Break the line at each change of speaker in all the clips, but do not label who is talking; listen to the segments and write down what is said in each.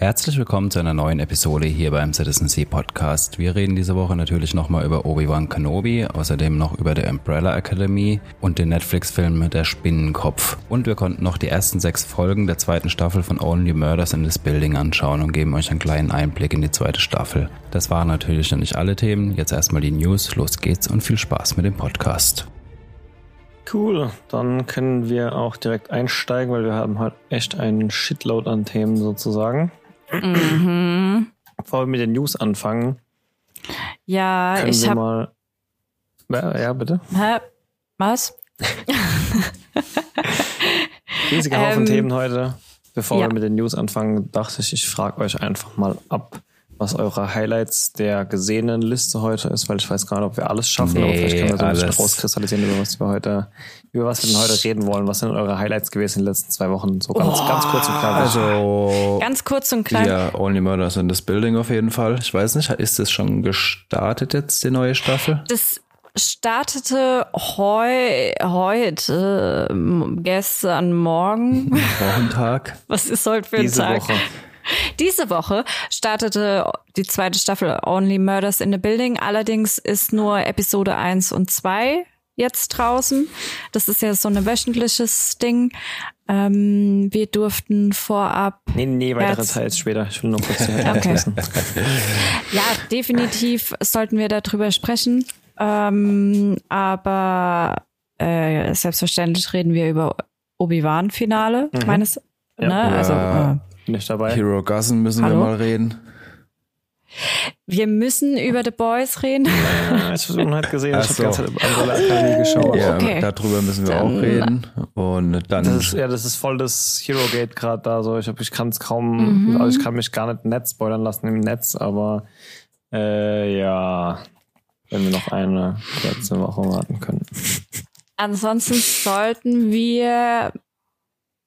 Herzlich willkommen zu einer neuen Episode hier beim Citizen Sea Podcast. Wir reden diese Woche natürlich nochmal über Obi-Wan Kenobi, außerdem noch über die Umbrella Academy und den Netflix-Film Der Spinnenkopf. Und wir konnten noch die ersten sechs Folgen der zweiten Staffel von Only Murders in this Building anschauen und geben euch einen kleinen Einblick in die zweite Staffel. Das waren natürlich noch nicht alle Themen. Jetzt erstmal die News. Los geht's und viel Spaß mit dem Podcast.
Cool, dann können wir auch direkt einsteigen, weil wir haben halt echt einen Shitload an Themen sozusagen. Mhm. Bevor wir mit den News anfangen.
Ja, ich
habe. Ja, bitte.
Hä? Was?
Riesiger Haufen ähm, Themen heute. Bevor ja. wir mit den News anfangen, dachte ich, ich frage euch einfach mal ab, was eure Highlights der gesehenen Liste heute ist, weil ich weiß gar nicht, ob wir alles schaffen, nee, aber vielleicht können wir so ein bisschen rauskristallisieren, über was wir heute, über was wir denn heute reden wollen. Was sind eure Highlights gewesen in den letzten zwei Wochen? So ganz, oh, ganz kurz und klar.
Also
ganz kurz und klar.
Ja, Only Murders in this Building auf jeden Fall. Ich weiß nicht, ist das schon gestartet jetzt, die neue Staffel?
Das startete heu, heute, gestern Morgen.
Wochentag.
Was ist heute für ein
Diese
Tag?
Woche.
Diese Woche startete die zweite Staffel Only Murders in the Building. Allerdings ist nur Episode 1 und 2 jetzt draußen. Das ist ja so ein wöchentliches Ding. Ähm, wir durften vorab.
Nee, nee, weitere Teils später. Ich will nur kurz die
okay. Ja, definitiv sollten wir darüber sprechen. Ähm, aber äh, selbstverständlich reden wir über Obi-Wan-Finale, mhm. meines. Ja. Ne? Also,
äh, nicht dabei. Hero Gassen müssen Hallo? wir mal reden.
Wir müssen über The Boys reden.
Ja, ich habe halt gesehen, Ach ich habe so. die ganze Zeit geschaut.
Ja, okay. darüber müssen wir dann, auch reden. Und dann.
Das ist, ja, das ist voll das Hero Gate gerade da. So, ich, ich kann es kaum, mhm. also ich kann mich gar nicht Netz spoilern lassen im Netz, aber äh, ja, wenn wir noch eine letzte Woche warten können.
Ansonsten sollten wir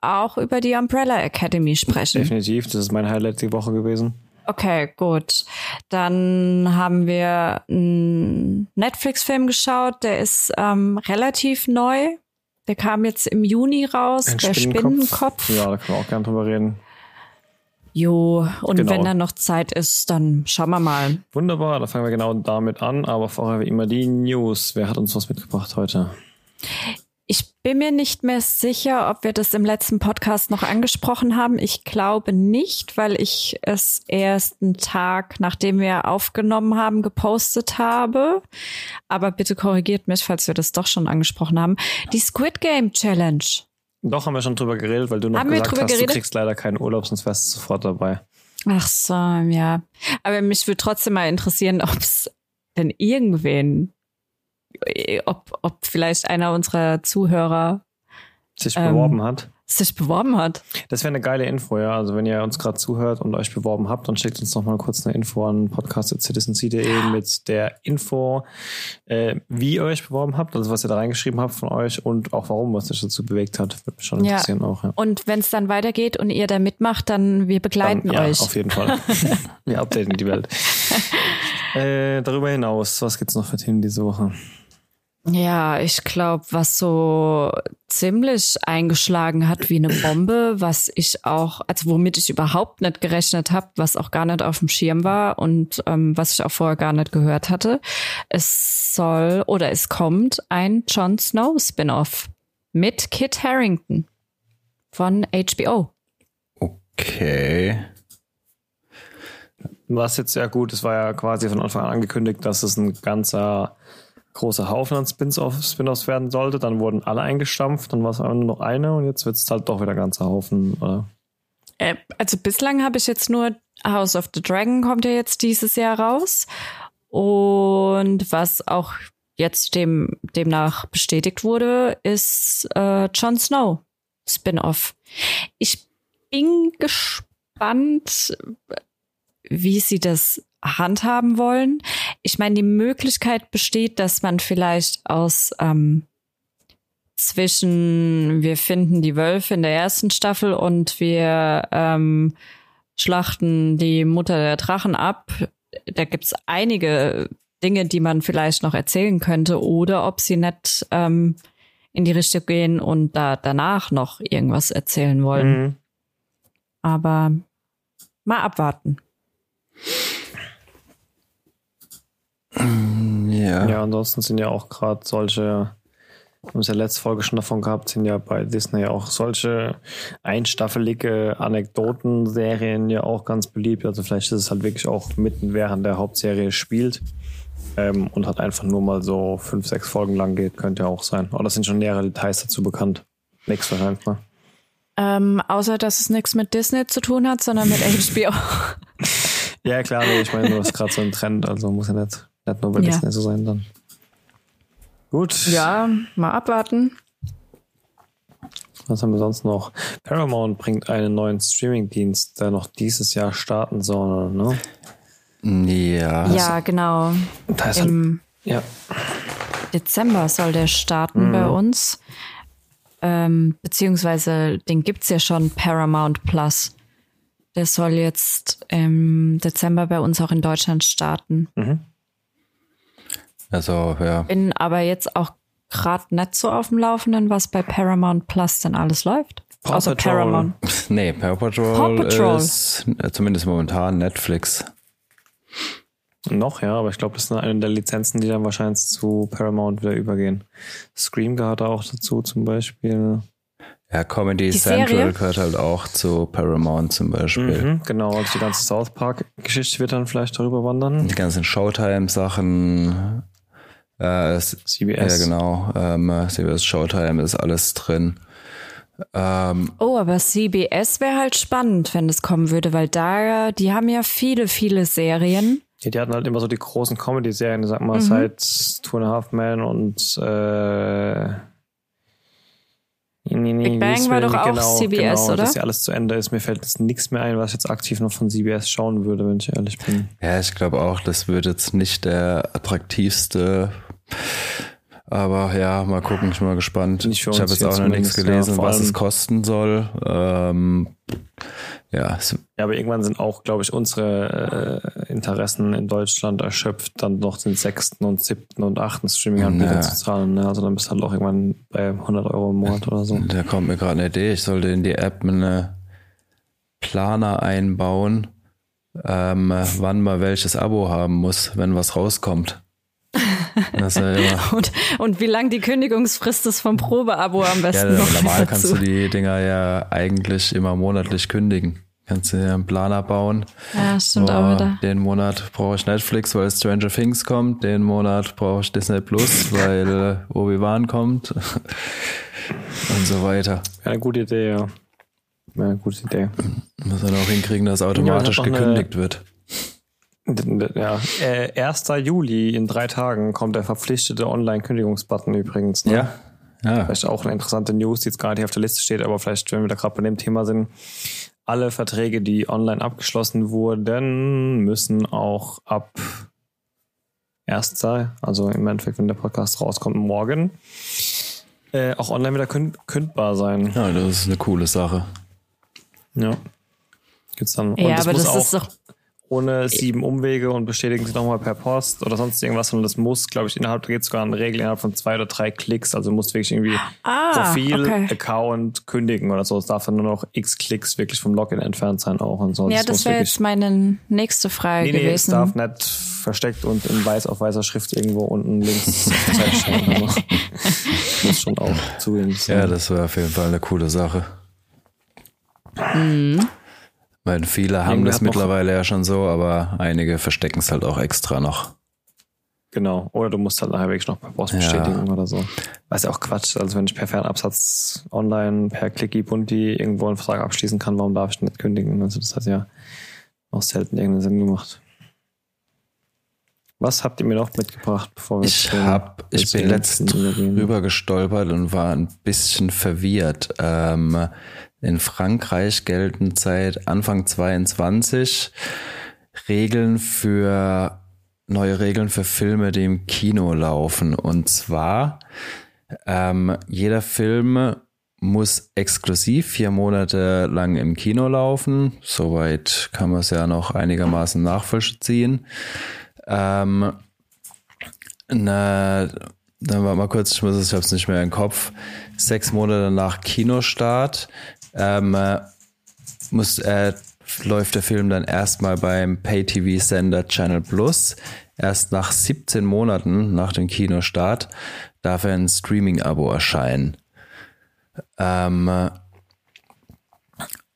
auch über die Umbrella Academy sprechen.
Definitiv, das ist mein Highlight die Woche gewesen.
Okay, gut. Dann haben wir einen Netflix-Film geschaut, der ist ähm, relativ neu. Der kam jetzt im Juni raus,
Ein
der
Spinnenkopf.
Spinnenkopf.
Ja, da können wir auch gerne drüber reden.
Jo, und genau. wenn da noch Zeit ist, dann schauen wir mal.
Wunderbar, dann fangen wir genau damit an, aber vorher wie immer die News. Wer hat uns was mitgebracht heute?
Ich bin mir nicht mehr sicher, ob wir das im letzten Podcast noch angesprochen haben. Ich glaube nicht, weil ich es erst einen Tag, nachdem wir aufgenommen haben, gepostet habe. Aber bitte korrigiert mich, falls wir das doch schon angesprochen haben. Die Squid Game Challenge.
Doch, haben wir schon drüber geredet, weil du noch
haben
gesagt hast,
geredet?
du kriegst leider keinen Urlaub, sonst wärst du sofort dabei.
Ach so, ja. Aber mich würde trotzdem mal interessieren, ob es denn irgendwen ob, ob vielleicht einer unserer Zuhörer
sich ähm, beworben hat.
Sich beworben hat.
Das wäre eine geile Info, ja. Also wenn ihr uns gerade zuhört und euch beworben habt, dann schickt uns noch mal kurz eine Info an podcast.citizenc.de mit der Info, äh, wie ihr euch beworben habt, also was ihr da reingeschrieben habt von euch und auch warum, was euch dazu bewegt hat. Würde mich schon interessieren ja. auch. Ja.
Und wenn es dann weitergeht und ihr da mitmacht, dann wir begleiten
dann, ja,
euch.
auf jeden Fall. wir updaten die Welt. Äh, darüber hinaus, was gibt's noch für Themen diese Woche?
Ja, ich glaube, was so ziemlich eingeschlagen hat wie eine Bombe, was ich auch, also womit ich überhaupt nicht gerechnet habe, was auch gar nicht auf dem Schirm war und ähm, was ich auch vorher gar nicht gehört hatte. Es soll oder es kommt ein Jon Snow Spin-off mit Kit Harrington von HBO.
Okay.
Was jetzt sehr gut, es war ja quasi von Anfang an angekündigt, dass es ein ganzer großer Haufen an Spin-offs Spin werden sollte. Dann wurden alle eingestampft, dann war es nur noch eine und jetzt wird es halt doch wieder ganzer Haufen, oder?
Äh, also bislang habe ich jetzt nur House of the Dragon kommt ja jetzt dieses Jahr raus. Und was auch jetzt dem, demnach bestätigt wurde, ist äh, Jon Snow Spin-off. Ich bin gespannt, wie sie das handhaben wollen. Ich meine, die Möglichkeit besteht, dass man vielleicht aus ähm, zwischen wir finden die Wölfe in der ersten Staffel und wir ähm, schlachten die Mutter der Drachen ab. Da gibt's einige Dinge, die man vielleicht noch erzählen könnte, oder ob sie nicht ähm, in die Richtung gehen und da danach noch irgendwas erzählen wollen. Mhm. Aber mal abwarten.
Ja. Ja, ansonsten sind ja auch gerade solche, wir haben es ja letzte Folge schon davon gehabt, sind ja bei Disney auch solche einstaffelige Anekdoten-Serien ja auch ganz beliebt. Also vielleicht ist es halt wirklich auch mitten während der Hauptserie spielt ähm, und hat einfach nur mal so fünf, sechs Folgen lang geht, könnte ja auch sein. Oder sind schon nähere Details dazu bekannt? Nix wahrscheinlich mal.
Ähm, außer, dass es nichts mit Disney zu tun hat, sondern mit HBO.
ja, klar, nee, ich meine, du hast gerade so einen Trend, also muss ja nicht, nicht nur bei ja. Disney so sein dann. Gut.
Ja, mal abwarten.
Was haben wir sonst noch? Paramount bringt einen neuen Streamingdienst, der noch dieses Jahr starten soll, ne?
Ja.
Ja, genau.
Da Im ja.
Dezember soll der starten mhm. bei uns. Ähm, beziehungsweise den gibt's ja schon, Paramount Plus. Der soll jetzt im Dezember bei uns auch in Deutschland starten. Mhm.
Also, ja.
Bin aber jetzt auch gerade nicht so auf dem Laufenden, was bei Paramount Plus denn alles läuft.
Paw Außer Patrol. Paramount.
Nee, Paw Patrol, Paw Patrol ist zumindest momentan Netflix.
Noch, ja, aber ich glaube, das sind eine der Lizenzen, die dann wahrscheinlich zu Paramount wieder übergehen. Scream gehört auch dazu zum Beispiel.
Ja, Comedy die Central Serie? gehört halt auch zu Paramount zum Beispiel.
Mhm, genau, also die ganze South Park-Geschichte wird dann vielleicht darüber wandern.
Die ganzen Showtime-Sachen. Äh, CBS. Ja, genau. Ähm, CBS Showtime ist alles drin.
Ähm, oh, aber CBS wäre halt spannend, wenn es kommen würde, weil da, die haben ja viele, viele Serien.
Ja, die hatten halt immer so die großen Comedy-Serien, sag mal, mhm. seit Two and a Half Men und äh,
Nee, nee, Big Bang war doch auch genau, CBS, genau, oder?
Dass ja alles zu Ende ist. Mir fällt jetzt nichts mehr ein, was ich jetzt aktiv noch von CBS schauen würde, wenn ich ehrlich bin.
Ja, ich glaube auch, das wird jetzt nicht der attraktivste aber ja, mal gucken, ich bin mal gespannt. ich habe jetzt auch noch nichts gelesen, ja, was es kosten soll. Ähm, ja.
ja, aber irgendwann sind auch, glaube ich, unsere äh, Interessen in Deutschland erschöpft, dann noch den sechsten und siebten und achten Streaming-Anbieter ja. zu zahlen. Ne? Also dann bist du halt auch irgendwann bei 100 Euro im Monat oder so.
Da kommt mir gerade eine Idee. Ich sollte in die App eine Planer einbauen, ähm, wann man welches Abo haben muss, wenn was rauskommt.
Ja und, und wie lang die Kündigungsfrist ist vom Probeabo am besten ja, noch
Normal kannst du die Dinger ja eigentlich immer monatlich kündigen. Kannst du dir einen Planer bauen.
Ja, stimmt oh, auch wieder.
Den Monat brauche ich Netflix, weil Stranger Things kommt. Den Monat brauche ich Disney Plus, weil äh, Obi-Wan kommt. Und so weiter.
Ja, eine gute Idee, ja. Ja, eine gute Idee.
Muss man auch hinkriegen, dass automatisch ja, gekündigt eine, wird.
Ja, äh, 1. Juli in drei Tagen kommt der verpflichtete Online-Kündigungsbutton übrigens. Ne?
Ja. ja.
Vielleicht auch eine interessante News, die jetzt gar nicht auf der Liste steht, aber vielleicht, wenn wir da gerade bei dem Thema sind, alle Verträge, die online abgeschlossen wurden, müssen auch ab 1. also im Endeffekt, wenn der Podcast rauskommt, morgen, äh, auch online wieder kündbar sein.
Ja, das ist eine coole Sache.
Ja. Gibt's dann.
Ja, aber das ist doch
ohne sieben Umwege und bestätigen sie nochmal per Post oder sonst irgendwas, sondern das muss, glaube ich, innerhalb, da geht sogar eine Regel innerhalb von zwei oder drei Klicks. Also muss wirklich irgendwie ah, Profil, okay. Account kündigen oder so. Es darf dann nur noch x Klicks wirklich vom Login entfernt sein auch und so.
Ja, das, das wäre jetzt meine nächste Frage nee, nee, gewesen. Es
darf nicht versteckt und in weiß auf weißer Schrift irgendwo unten links stehen. Also. muss schon auch zugehen.
Ja, das wäre auf jeden Fall eine coole Sache.
Mhm.
Weil viele haben das mittlerweile ja schon so, aber einige verstecken es halt auch extra noch.
Genau. Oder du musst halt nachher wirklich noch per Post bestätigen ja. oder so. Was ja auch Quatsch. Also wenn ich per Fernabsatz online per Clicky Bunti irgendwo einen Vertrag abschließen kann, warum darf ich nicht kündigen? Also das hat ja auch selten irgendeinen Sinn gemacht. Was habt ihr mir noch mitgebracht, bevor wir
Ich hab, ich bin letztens drüber gestolpert und war ein bisschen verwirrt. Ähm, in Frankreich gelten seit Anfang 22 Regeln für neue Regeln für Filme, die im Kino laufen. Und zwar ähm, jeder Film muss exklusiv vier Monate lang im Kino laufen. Soweit kann man es ja noch einigermaßen nachvollziehen. Ähm, na, dann war mal kurz, ich muss es, ich hab's nicht mehr im Kopf. Sechs Monate nach Kinostart ähm, muss äh, läuft der Film dann erstmal beim Pay-TV-Sender Channel Plus. Erst nach 17 Monaten nach dem Kinostart darf er ein Streaming-Abo erscheinen. Ähm,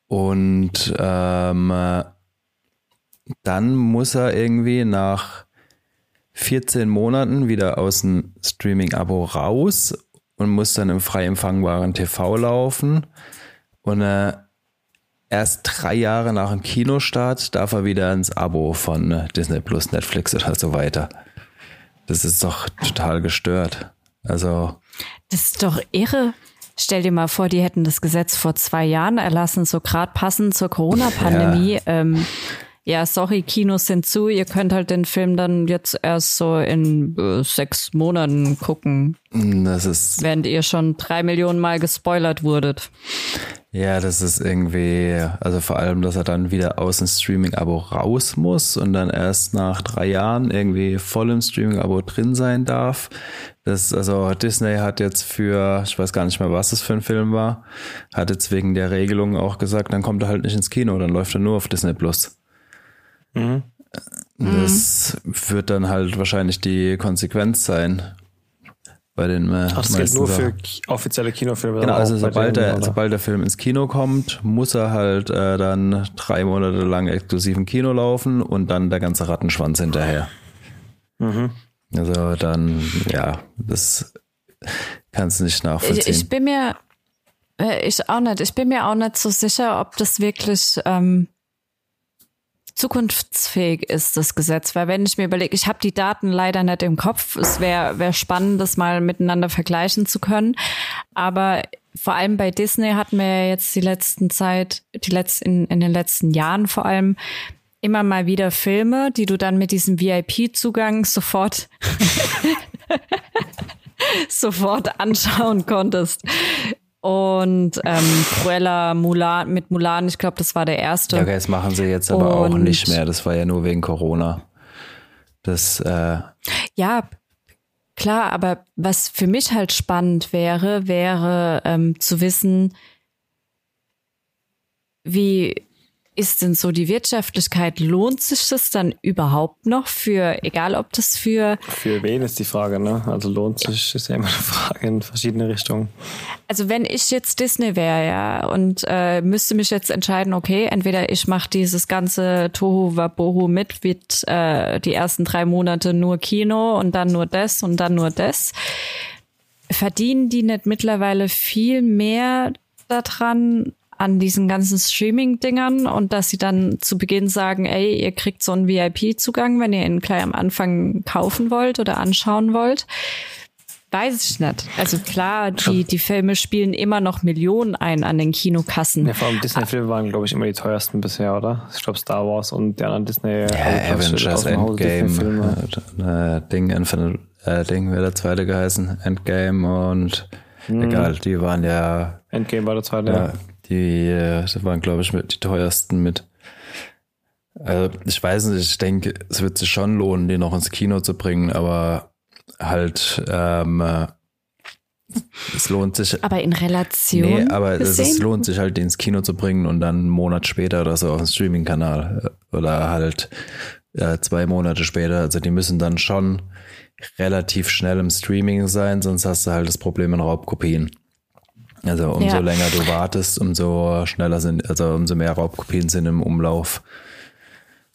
und ähm, dann muss er irgendwie nach 14 Monaten wieder aus dem Streaming-Abo raus und muss dann im frei empfangbaren TV laufen. Und äh, erst drei Jahre nach dem Kinostart darf er wieder ins Abo von äh, Disney Plus, Netflix oder so weiter. Das ist doch total gestört. Also.
Das ist doch irre. Stell dir mal vor, die hätten das Gesetz vor zwei Jahren erlassen, so gerade passend zur Corona-Pandemie. Ja. Ähm, ja, sorry, Kinos sind zu, ihr könnt halt den Film dann jetzt erst so in äh, sechs Monaten gucken.
Das ist.
Während ihr schon drei Millionen Mal gespoilert wurdet.
Ja, das ist irgendwie, also vor allem, dass er dann wieder aus dem Streaming-Abo raus muss und dann erst nach drei Jahren irgendwie voll im Streaming-Abo drin sein darf. Das, also Disney hat jetzt für, ich weiß gar nicht mehr, was das für ein Film war, hat jetzt wegen der Regelung auch gesagt, dann kommt er halt nicht ins Kino, dann läuft er nur auf Disney Plus. Mhm. Das mhm. wird dann halt wahrscheinlich die Konsequenz sein bei den
äh, Ach, das gilt nur für offizielle Kinofilme.
Genau, also sobald der, sobald der Film ins Kino kommt, muss er halt äh, dann drei Monate lang exklusiv im Kino laufen und dann der ganze Rattenschwanz hinterher. Mhm. Also dann, ja, das kannst du nicht nachvollziehen.
Ich, ich bin mir, äh, ich auch nicht, ich bin mir auch nicht so sicher, ob das wirklich ähm, zukunftsfähig ist, das Gesetz. Weil wenn ich mir überlege, ich habe die Daten leider nicht im Kopf. Es wäre wär spannend, das mal miteinander vergleichen zu können. Aber vor allem bei Disney hatten wir ja jetzt die letzten Zeit, die letzten, in, in den letzten Jahren vor allem, immer mal wieder Filme, die du dann mit diesem VIP-Zugang sofort sofort anschauen konntest. Und ähm, Cruella Mulan mit Mulan, ich glaube, das war der erste.
Okay, das machen sie jetzt aber Und, auch nicht mehr. Das war ja nur wegen Corona. Das äh
ja klar, aber was für mich halt spannend wäre, wäre ähm, zu wissen, wie ist denn so die Wirtschaftlichkeit? Lohnt sich das dann überhaupt noch für, egal ob das für.
Für wen ist die Frage, ne? Also lohnt sich, ist ja immer eine Frage in verschiedene Richtungen.
Also wenn ich jetzt Disney wäre, ja, und äh, müsste mich jetzt entscheiden, okay, entweder ich mache dieses ganze Tohu Wabohu mit, wird äh, die ersten drei Monate nur Kino und dann nur das und dann nur das. Verdienen die nicht mittlerweile viel mehr daran, an diesen ganzen Streaming-Dingern und dass sie dann zu Beginn sagen, ey, ihr kriegt so einen VIP-Zugang, wenn ihr ihn gleich am Anfang kaufen wollt oder anschauen wollt. Weiß ich nicht. Also klar, die, die Filme spielen immer noch Millionen ein an den Kinokassen.
Ja, vor allem Disney-Filme waren, glaube ich, immer die teuersten bisher, oder? Ich glaube Star Wars und die anderen Disney.
Ja, Avengers Endgame, äh, Ding, Infinite, äh, Ding wäre der zweite geheißen, Endgame und hm. egal, die waren ja.
Endgame war der zweite, ja.
Die äh, das waren, glaube ich, mit die teuersten mit. Also ich weiß nicht, ich denke, es wird sich schon lohnen, die noch ins Kino zu bringen, aber halt, ähm, äh, es lohnt sich.
Aber in Relation.
Nee, aber es, es, lohnt sich halt, die ins Kino zu bringen und dann einen Monat später oder so auf den Streaming-Kanal. Oder halt äh, zwei Monate später. Also die müssen dann schon relativ schnell im Streaming sein, sonst hast du halt das Problem in Raubkopien. Also umso ja. länger du wartest, umso schneller sind, also umso mehr Raubkopien sind im Umlauf.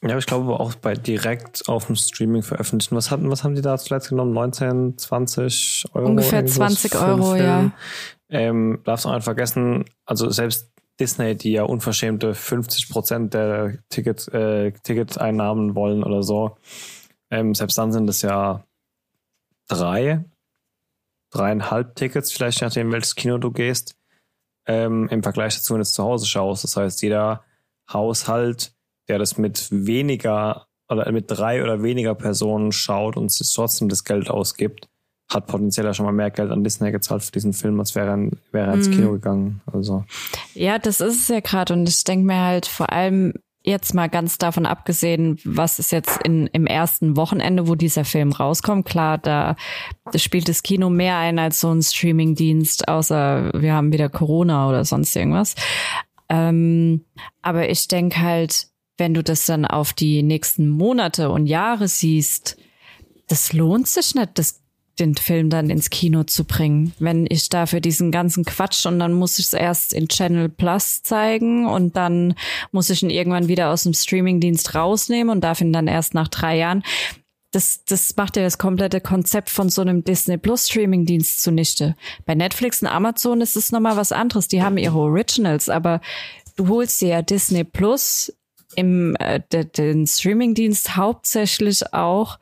Ja, ich glaube auch bei direkt auf dem Streaming veröffentlichen. Was hatten, was haben die da zuletzt genommen? 19, 20 Euro?
Ungefähr 20 Euro, ja.
Ähm, darfst du auch nicht vergessen, also selbst Disney, die ja unverschämte 50 Prozent der Ticket, äh, Ticketeinnahmen wollen oder so, ähm, selbst dann sind es ja drei dreieinhalb Tickets, vielleicht nachdem welches Kino du gehst, ähm, im Vergleich dazu, wenn du es zu Hause schaust. Das heißt, jeder Haushalt, der das mit weniger oder mit drei oder weniger Personen schaut und sich trotzdem das Geld ausgibt, hat potenziell ja schon mal mehr Geld an Disney gezahlt für diesen Film, als wäre er, wäre er ins mhm. Kino gegangen. Also.
Ja, das ist es ja gerade. Und ich denke mir halt vor allem, jetzt mal ganz davon abgesehen, was ist jetzt in, im ersten Wochenende, wo dieser Film rauskommt. Klar, da, spielt das Kino mehr ein als so ein Streamingdienst, außer wir haben wieder Corona oder sonst irgendwas. Ähm, aber ich denke halt, wenn du das dann auf die nächsten Monate und Jahre siehst, das lohnt sich nicht, das, den Film dann ins Kino zu bringen. Wenn ich dafür diesen ganzen Quatsch und dann muss ich es erst in Channel Plus zeigen und dann muss ich ihn irgendwann wieder aus dem Streamingdienst rausnehmen und darf ihn dann erst nach drei Jahren. Das, das macht ja das komplette Konzept von so einem Disney Plus Streamingdienst zunichte. Bei Netflix und Amazon ist es nochmal was anderes. Die haben ihre Originals, aber du holst dir ja Disney Plus im äh, de, den Streamingdienst hauptsächlich auch,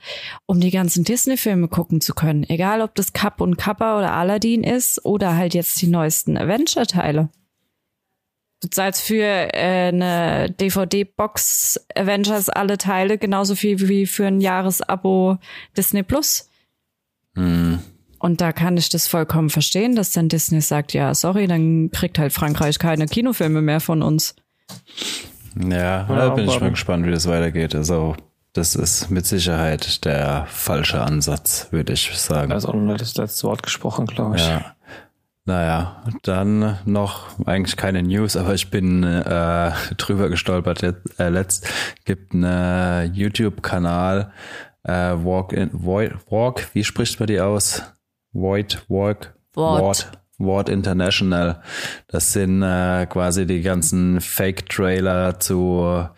um die ganzen Disney-Filme gucken zu können. Egal, ob das Cup und Kappa oder Aladdin ist oder halt jetzt die neuesten Avenger-Teile. Du zahlst für äh, eine DVD-Box Avengers alle Teile genauso viel wie für ein Jahresabo Disney Plus.
Hm.
Und da kann ich das vollkommen verstehen, dass dann Disney sagt, ja, sorry, dann kriegt halt Frankreich keine Kinofilme mehr von uns.
Ja, da bin ich mal gespannt, wie das weitergeht. Also, das ist mit Sicherheit der falsche Ansatz, würde ich sagen.
Da ist auch noch das letzte Wort gesprochen, glaube ich.
Ja. Naja, dann noch eigentlich keine News, aber ich bin äh, drüber gestolpert. Jetzt, äh, letzt gibt einen YouTube-Kanal äh, Walk in Void, Walk. Wie spricht man die aus? Void Walk.
Wort.
Ward International. Das sind äh, quasi die ganzen Fake-Trailer zu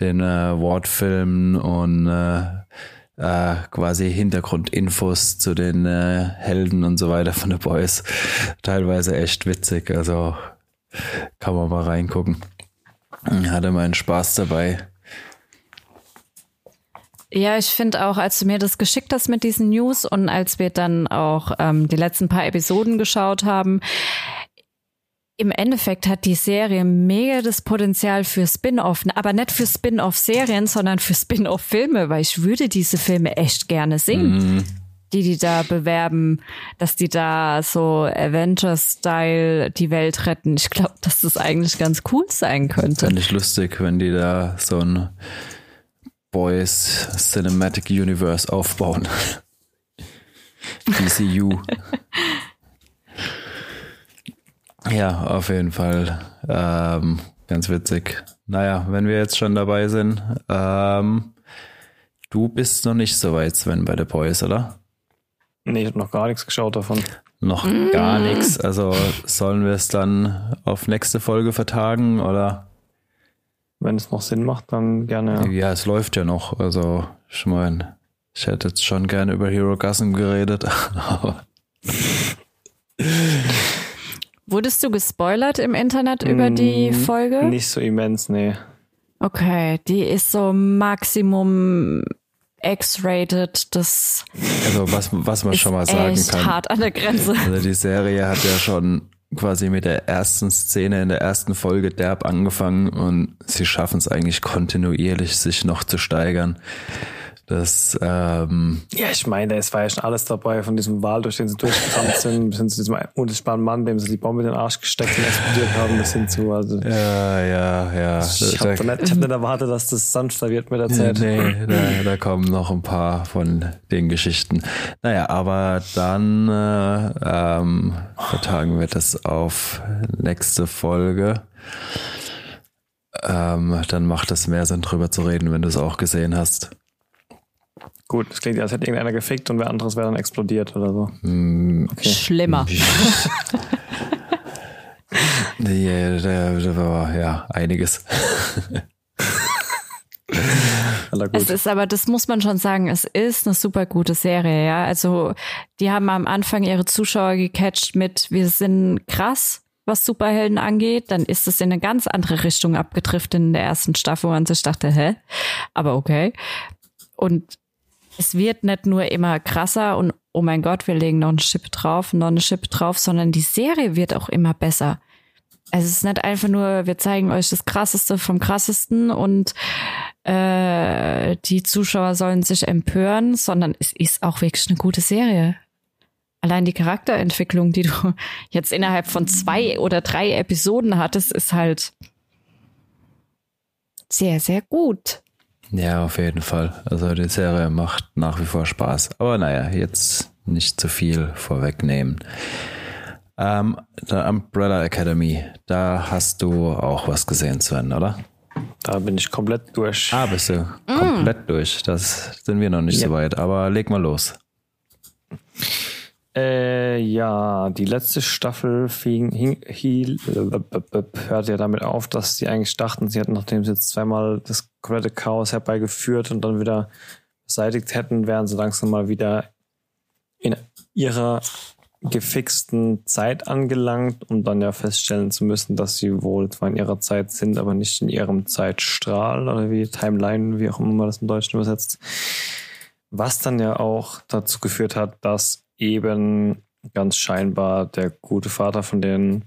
den äh, Ward-Filmen und äh, äh, quasi Hintergrundinfos zu den äh, Helden und so weiter von The Boys. Teilweise echt witzig, also kann man mal reingucken. Hatte meinen Spaß dabei.
Ja, ich finde auch, als du mir das geschickt hast mit diesen News und als wir dann auch ähm, die letzten paar Episoden geschaut haben, im Endeffekt hat die Serie mega das Potenzial für Spin-off, aber nicht für Spin-off-Serien, sondern für Spin-off-Filme, weil ich würde diese Filme echt gerne sehen. Mhm. Die, die da bewerben, dass die da so Avengers-Style die Welt retten. Ich glaube, dass das eigentlich ganz cool sein könnte.
Fände ich lustig, wenn die da so ein Boys Cinematic Universe aufbauen. DCU. ja, auf jeden Fall. Ähm, ganz witzig. Naja, wenn wir jetzt schon dabei sind, ähm, du bist noch nicht so weit, Sven, bei The Boys, oder?
Nee, ich habe noch gar nichts geschaut davon.
Noch mm. gar nichts. Also sollen wir es dann auf nächste Folge vertagen oder?
Wenn es noch Sinn macht, dann gerne.
Ja, ja es läuft ja noch. Also, ich meine, ich hätte jetzt schon gerne über Hero Gasm geredet.
Wurdest du gespoilert im Internet über die Folge?
Nicht so immens, nee.
Okay, die ist so Maximum X-rated, das.
Also was, was man schon mal sagen kann.
hart an der Grenze.
Also die Serie hat ja schon quasi mit der ersten Szene in der ersten Folge derb angefangen und sie schaffen es eigentlich kontinuierlich, sich noch zu steigern. Das, ähm
ja, ich meine, es war ja schon alles dabei, von diesem Wal, durch den sie durchgekommen sind, bis hin zu diesem unsichtbaren Mann, dem sie die Bombe in den Arsch gesteckt und explodiert haben, bis hin zu, also.
Ja, ja, ja.
Ich habe nicht, hab nicht erwartet, dass das sanfter wird mit der Zeit.
Nee, da, da kommen noch ein paar von den Geschichten. Naja, aber dann äh, ähm, vertagen wir das auf nächste Folge. Ähm, dann macht es mehr Sinn, drüber zu reden, wenn du es auch gesehen hast.
Gut, das klingt, als hätte irgendeiner gefickt und wer anderes wäre dann explodiert oder so.
Mm, okay. Schlimmer.
ja, da, da war ja einiges.
es ist aber, das muss man schon sagen, es ist eine super gute Serie, ja. Also, die haben am Anfang ihre Zuschauer gecatcht mit, wir sind krass, was Superhelden angeht. Dann ist es in eine ganz andere Richtung abgetrifft in der ersten Staffel, wo man sich dachte, hä? Aber okay. Und es wird nicht nur immer krasser und oh mein Gott, wir legen noch eine Chip drauf, noch eine Chip drauf, sondern die Serie wird auch immer besser. Also es ist nicht einfach nur, wir zeigen euch das Krasseste vom Krassesten und äh, die Zuschauer sollen sich empören, sondern es ist auch wirklich eine gute Serie. Allein die Charakterentwicklung, die du jetzt innerhalb von zwei oder drei Episoden hattest, ist halt sehr, sehr gut.
Ja, auf jeden Fall. Also die Serie macht nach wie vor Spaß. Aber naja, jetzt nicht zu viel vorwegnehmen. Ähm, der Umbrella Academy, da hast du auch was gesehen, Sven, oder?
Da bin ich komplett durch.
Ah, bist du mm. komplett durch. Das sind wir noch nicht ja. so weit, aber leg mal los.
Äh, ja, die letzte Staffel fing, hing, hiel, hörte ja damit auf, dass sie eigentlich dachten, sie hätten, nachdem sie jetzt zweimal das komplette Chaos herbeigeführt und dann wieder beseitigt hätten, wären sie langsam mal wieder in ihrer gefixten Zeit angelangt, um dann ja feststellen zu müssen, dass sie wohl zwar in ihrer Zeit sind, aber nicht in ihrem Zeitstrahl oder wie Timeline, wie auch immer man das im Deutschen übersetzt. Was dann ja auch dazu geführt hat, dass eben ganz scheinbar der gute Vater von denen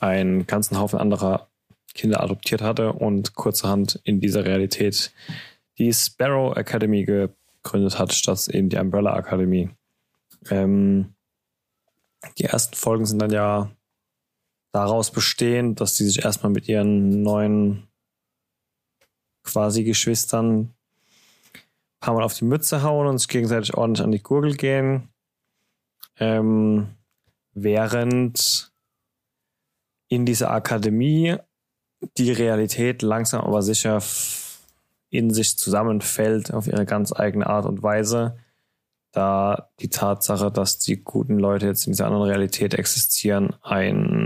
einen ganzen Haufen anderer Kinder adoptiert hatte und kurzerhand in dieser Realität die Sparrow Academy gegründet hat, statt eben die Umbrella Academy. Ähm, die ersten Folgen sind dann ja daraus bestehend, dass sie sich erstmal mit ihren neuen quasi Geschwistern ein paar Mal auf die Mütze hauen und sich gegenseitig ordentlich an die Gurgel gehen. Ähm, während in dieser Akademie die Realität langsam aber sicher in sich zusammenfällt auf ihre ganz eigene Art und Weise, da die Tatsache, dass die guten Leute jetzt in dieser anderen Realität existieren, ein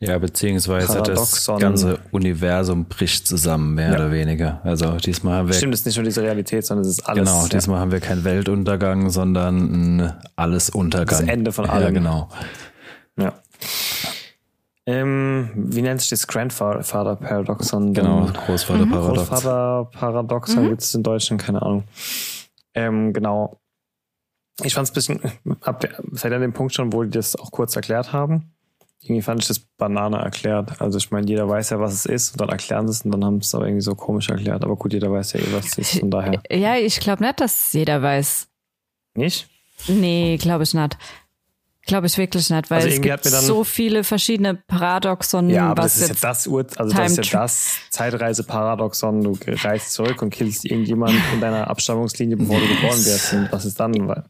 ja, beziehungsweise Paradoxon. das ganze Universum bricht zusammen, mehr ja. oder weniger. Also diesmal haben wir.
Stimmt, es ist nicht nur diese Realität, sondern es ist alles.
Genau, ja. diesmal haben wir keinen Weltuntergang, sondern ein Allesuntergang.
Das Ende von allem. Ja,
genau.
Ja. Ähm, wie nennt sich das Grandfather-Paradoxon?
Genau, Großvater-Paradoxon.
Großvater-Paradoxon mhm. gibt es in Deutschland, keine Ahnung. Ähm, genau. Ich fand es ein bisschen, ab, seid ihr an dem Punkt schon, wo die das auch kurz erklärt haben? Irgendwie fand ich das Banane erklärt. Also ich meine, jeder weiß ja, was es ist und dann erklären sie es und dann haben sie es aber irgendwie so komisch erklärt. Aber gut, jeder weiß ja eh, was es ist, von daher.
Ja, ich glaube nicht, dass jeder weiß.
Nicht?
Nee, glaube ich nicht. Glaube ich wirklich nicht, weil also es gibt so viele verschiedene Paradoxon.
Ja, aber das ist ja das Ur also das ist ja das Zeitreise-Paradoxon. Du reist zurück und killst irgendjemanden in deiner Abstammungslinie, bevor du geboren wirst. Und was ist dann? Weil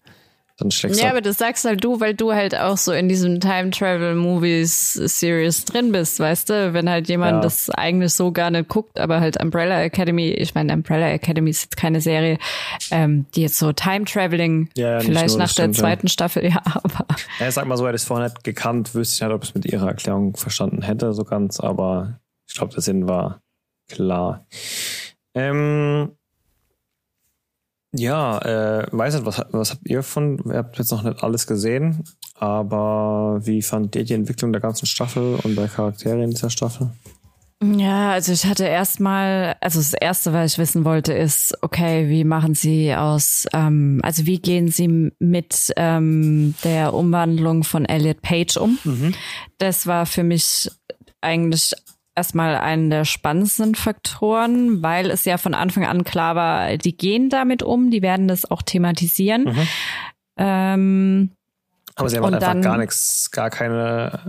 dann schlägst
Ja, aber das sagst halt du, weil du halt auch so in diesem Time Travel Movies Series drin bist, weißt du? Wenn halt jemand ja. das eigentlich so gar nicht guckt, aber halt Umbrella Academy, ich meine, Umbrella Academy ist jetzt keine Serie, ähm, die jetzt so Time Traveling, ja, ja, vielleicht nur, nach der stimmt, zweiten Staffel, ja, aber.
Ja, sag mal so, hätte ich es vorher nicht gekannt, wüsste ich nicht, ob ich es mit ihrer Erklärung verstanden hätte, so ganz, aber ich glaube, der Sinn war klar. Ähm, ja, äh, weiß nicht, was, was habt ihr von? Ihr habt jetzt noch nicht alles gesehen, aber wie fand ihr die Entwicklung der ganzen Staffel und der Charaktere in dieser Staffel?
Ja, also ich hatte erstmal, also das erste, was ich wissen wollte, ist, okay, wie machen Sie aus, ähm, also wie gehen Sie mit ähm, der Umwandlung von Elliot Page um? Mhm. Das war für mich eigentlich erstmal einen der spannendsten Faktoren, weil es ja von Anfang an klar war, die gehen damit um, die werden das auch thematisieren. Mhm. Ähm,
Aber sie haben halt einfach gar nichts, gar keine,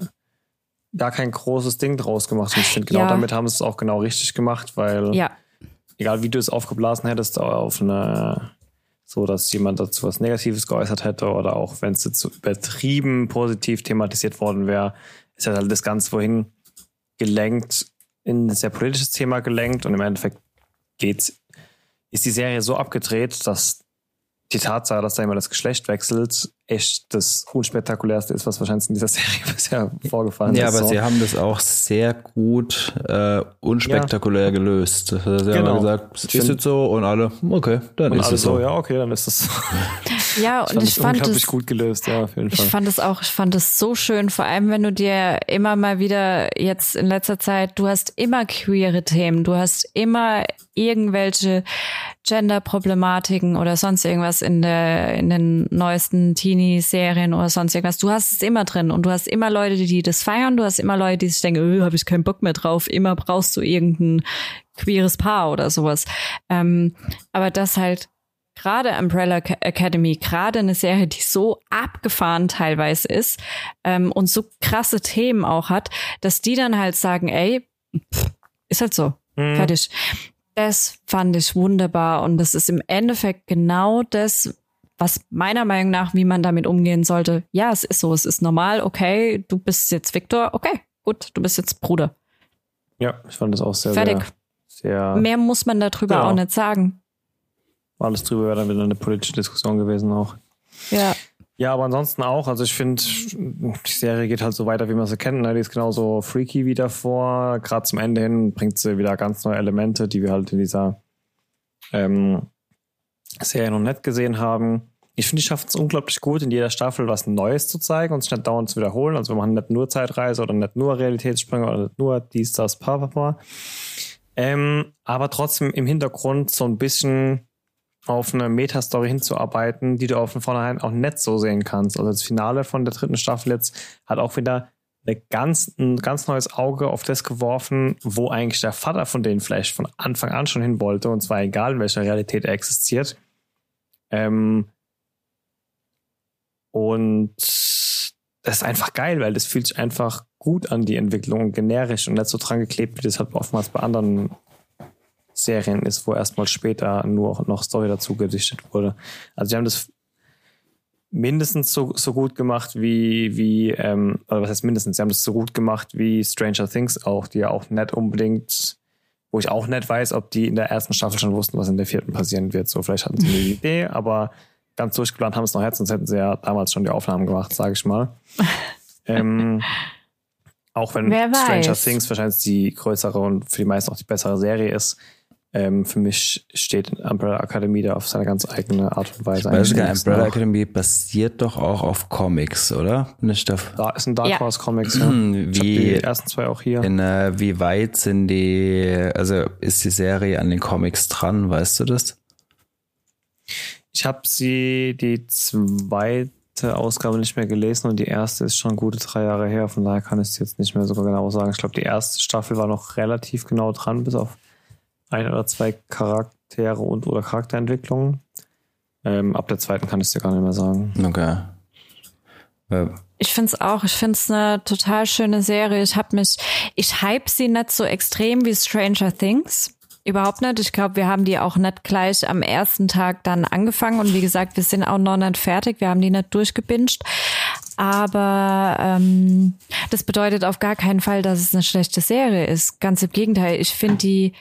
gar kein großes Ding draus gemacht. Und ich finde, genau ja. damit haben sie es auch genau richtig gemacht, weil
ja.
egal wie du es aufgeblasen hättest, auf eine so dass jemand dazu was Negatives geäußert hätte oder auch wenn es jetzt so übertrieben positiv thematisiert worden wäre, ist ja halt das Ganze wohin gelenkt, in ein sehr politisches Thema gelenkt und im Endeffekt geht's, ist die Serie so abgedreht, dass die Tatsache, dass da immer das Geschlecht wechselt, echt das unspektakulärste ist, was wahrscheinlich in dieser Serie bisher vorgefallen
ja,
ist.
Ja, aber so. sie haben das auch sehr gut äh, unspektakulär ja. gelöst. Sie haben genau. gesagt, es ist jetzt so und alle, okay, dann und ist es so. so.
Ja, okay, dann ist es
so. ja, und ich fand, es
gut gelöst, ja, auf jeden
Fall. Ich fand es auch, ich fand es so schön, vor allem wenn du dir immer mal wieder jetzt in letzter Zeit, du hast immer queere Themen, du hast immer irgendwelche Gender-Problematiken oder sonst irgendwas in der in den neuesten Teenie-Serien oder sonst irgendwas. Du hast es immer drin und du hast immer Leute, die das feiern. Du hast immer Leute, die sich denken, öh, habe ich keinen Bock mehr drauf. Immer brauchst du irgendein queeres Paar oder sowas. Ähm, aber das halt gerade Umbrella Academy, gerade eine Serie, die so abgefahren teilweise ist ähm, und so krasse Themen auch hat, dass die dann halt sagen, ey, pff, ist halt so, mhm. fertig. Das fand ich wunderbar und das ist im Endeffekt genau das, was meiner Meinung nach, wie man damit umgehen sollte. Ja, es ist so, es ist normal, okay, du bist jetzt Victor, okay, gut, du bist jetzt Bruder.
Ja, ich fand das auch sehr,
Fertig.
sehr, sehr
Mehr muss man darüber
Ja.
auch nicht sagen.
alles drüber wäre dann wieder eine politische Diskussion gewesen auch.
Ja.
Ja, aber ansonsten auch. Also ich finde, die Serie geht halt so weiter, wie man sie kennt. Ne? Die ist genauso freaky wie davor. Gerade zum Ende hin bringt sie wieder ganz neue Elemente, die wir halt in dieser ähm, Serie noch nicht gesehen haben. Ich finde, die schaffen es unglaublich gut, in jeder Staffel was Neues zu zeigen und sich nicht dauernd zu wiederholen. Also wir machen nicht nur Zeitreise oder nicht nur Realitätssprünge oder nicht nur dies, das, pa, pa, pa. Ähm, aber trotzdem im Hintergrund so ein bisschen auf eine Metastory hinzuarbeiten, die du auf von vornherein auch nicht so sehen kannst. Also das Finale von der dritten Staffel jetzt hat auch wieder eine ganz, ein ganz neues Auge auf das geworfen, wo eigentlich der Vater von denen vielleicht von Anfang an schon hin wollte, und zwar egal in welcher Realität er existiert. Ähm und das ist einfach geil, weil das fühlt sich einfach gut an, die Entwicklung, generisch und nicht so dran geklebt, wie das halt oftmals bei anderen Serien ist, wo erstmal später nur noch Story dazu gedichtet wurde. Also die haben das mindestens so, so gut gemacht wie, wie ähm, oder was heißt mindestens, sie haben das so gut gemacht wie Stranger Things auch, die ja auch nicht unbedingt, wo ich auch nicht weiß, ob die in der ersten Staffel schon wussten, was in der vierten passieren wird. So, vielleicht hatten sie eine Idee, aber ganz durchgeplant haben es noch jetzt, sonst hätten sie ja damals schon die Aufnahmen gemacht, sage ich mal. ähm, auch wenn Stranger. Things wahrscheinlich die größere und für die meisten auch die bessere Serie ist, ähm, für mich steht Umbrella Academy da auf seine ganz eigene Art und Weise.
Weil sogar Umbrella. Academy basiert doch auch auf Comics, oder? Nicht auf,
Da ist ein Dark
Ja.
Horse Comics, ja.
Wie,
die ersten zwei auch hier.
in, äh, wie weit sind die, also ist die Serie an den Comics dran, weißt du das?
Ich habe sie die zweite Ausgabe nicht mehr gelesen und die erste ist schon gute drei Jahre her. Von daher kann ich es jetzt nicht mehr so genau sagen. Ich glaube, die erste Staffel war noch relativ genau dran, bis auf ein oder zwei Charaktere und oder Charakterentwicklungen. Ähm, ab der zweiten kann ich es dir gar nicht mehr sagen.
Okay. Äh,
Ich find's auch. Ich find's eine total schöne Serie. Ich hab mich, ich hype sie nicht so extrem wie Stranger Things. Überhaupt nicht. Ich glaube, wir haben die auch nicht gleich am ersten Tag dann angefangen. Und wie gesagt, wir sind auch noch nicht fertig. Wir haben die nicht durchgebinged. Aber ähm, das bedeutet auf gar keinen Fall, dass es eine schlechte Serie ist. Ganz im Gegenteil. Ich finde die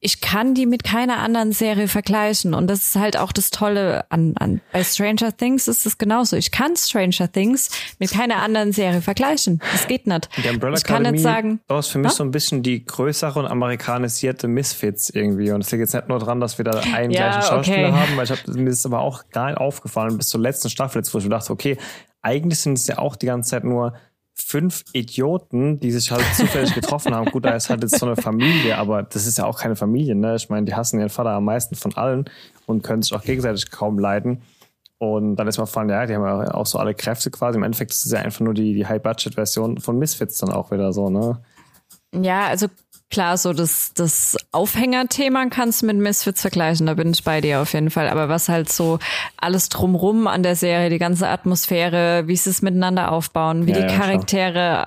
ich kann die mit keiner anderen Serie vergleichen. Und das ist halt auch das Tolle an, an bei Stranger Things ist es genauso. Ich kann Stranger Things mit keiner anderen Serie vergleichen. Das geht nicht.
Die Umbrella
ich kann
Academy
nicht sagen,
das ist für mich
Ja?
so ein bisschen die größere und amerikanisierte Misfits irgendwie. Und es liegt jetzt nicht nur dran, dass wir da einen
Ja,
gleichen Schauspieler
okay.
haben, weil ich hab, mir ist aber auch gar nicht aufgefallen bis zur letzten Staffel, jetzt, wo ich mir dachte, okay, eigentlich sind es ja auch die ganze Zeit nur fünf Idioten, die sich halt zufällig getroffen haben. Gut, da ist halt jetzt so eine Familie, aber das ist ja auch keine Familie, ne? Ich meine, die hassen ihren Vater am meisten von allen und können sich auch gegenseitig kaum leiden. Und dann ist man von, ja, die haben ja auch so alle Kräfte quasi. Im Endeffekt ist es ja einfach nur die, die High-Budget-Version von Misfits dann auch wieder so, ne?
ja, also klar, so das, das Aufhängerthema kannst du mit Misfits vergleichen, da bin ich bei dir auf jeden Fall. Aber was halt so alles drumrum an der Serie, die ganze Atmosphäre, wie sie es miteinander aufbauen, wie
Ja,
die
ja.
Charaktere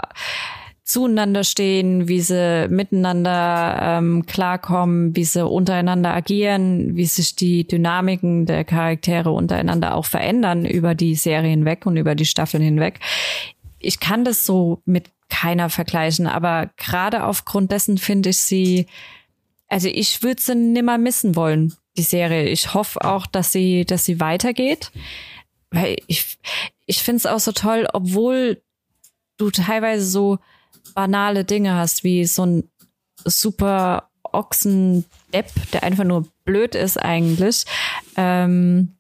zueinander stehen, wie sie miteinander ähm, klarkommen, wie sie untereinander agieren, wie sich die Dynamiken der Charaktere untereinander auch verändern über die Serie hinweg und über die Staffeln hinweg. Ich kann das so mit keiner vergleichen, aber gerade aufgrund dessen finde ich sie, also ich würde sie nimmer missen wollen, die Serie. Ich hoffe auch, dass sie, dass sie weitergeht, weil ich, ich finde es auch so toll, obwohl du teilweise so banale Dinge hast, wie so ein super Ochsendepp, der einfach nur blöd ist eigentlich, ähm,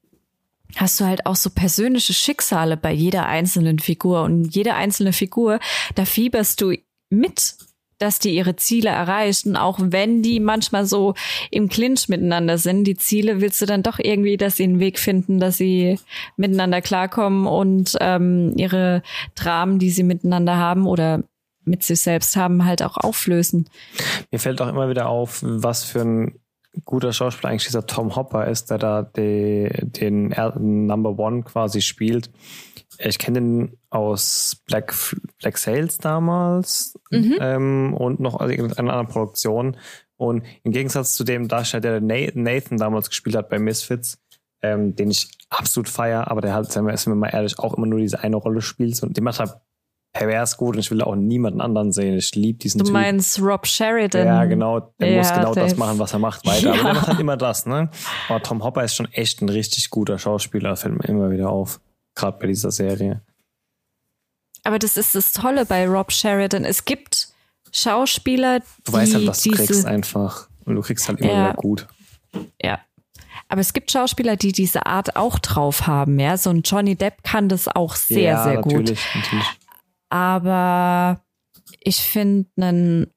hast du halt auch so persönliche Schicksale bei jeder einzelnen Figur. Und jede einzelne Figur, da fieberst du mit, dass die ihre Ziele erreichen, auch wenn die manchmal so im Clinch miteinander sind. Die Ziele willst du dann doch irgendwie, dass sie einen Weg finden, dass sie miteinander klarkommen und ähm, ihre Dramen, die sie miteinander haben oder mit sich selbst haben, halt auch auflösen.
Mir fällt auch immer wieder auf, was für ein guter Schauspieler eigentlich dieser Tom Hopper ist, der da die, den er Number One quasi spielt. Ich kenne den aus Black, Black Sales damals ähm, und noch aus irgendeiner anderen Produktion. Und im Gegensatz zu dem Darsteller, der Na- Nathan damals gespielt hat bei Misfits, ähm, den ich absolut feier, aber der halt, sind wir mal ehrlich, auch immer nur diese eine Rolle spielt und die macht halt pervers gut und ich will auch niemanden anderen sehen. Ich liebe diesen
Du
typ.
meinst Rob Sheridan?
Ja, genau. Er
ja,
muss genau das machen, was er macht, weiter. Ja. Aber der macht halt immer das, ne? Aber Tom Hopper ist schon echt ein richtig guter Schauspieler, fällt mir immer wieder auf. Gerade bei dieser Serie.
Aber das ist das Tolle bei Rob Sheridan. Es gibt Schauspieler, die.
Du weißt halt, was du kriegst einfach. Und du kriegst halt immer ja. wieder gut.
Ja. Aber es gibt Schauspieler, die diese Art auch drauf haben, ja. So ein Johnny Depp kann das auch sehr,
ja,
sehr
natürlich,
gut.
Natürlich.
Aber ich finde einen,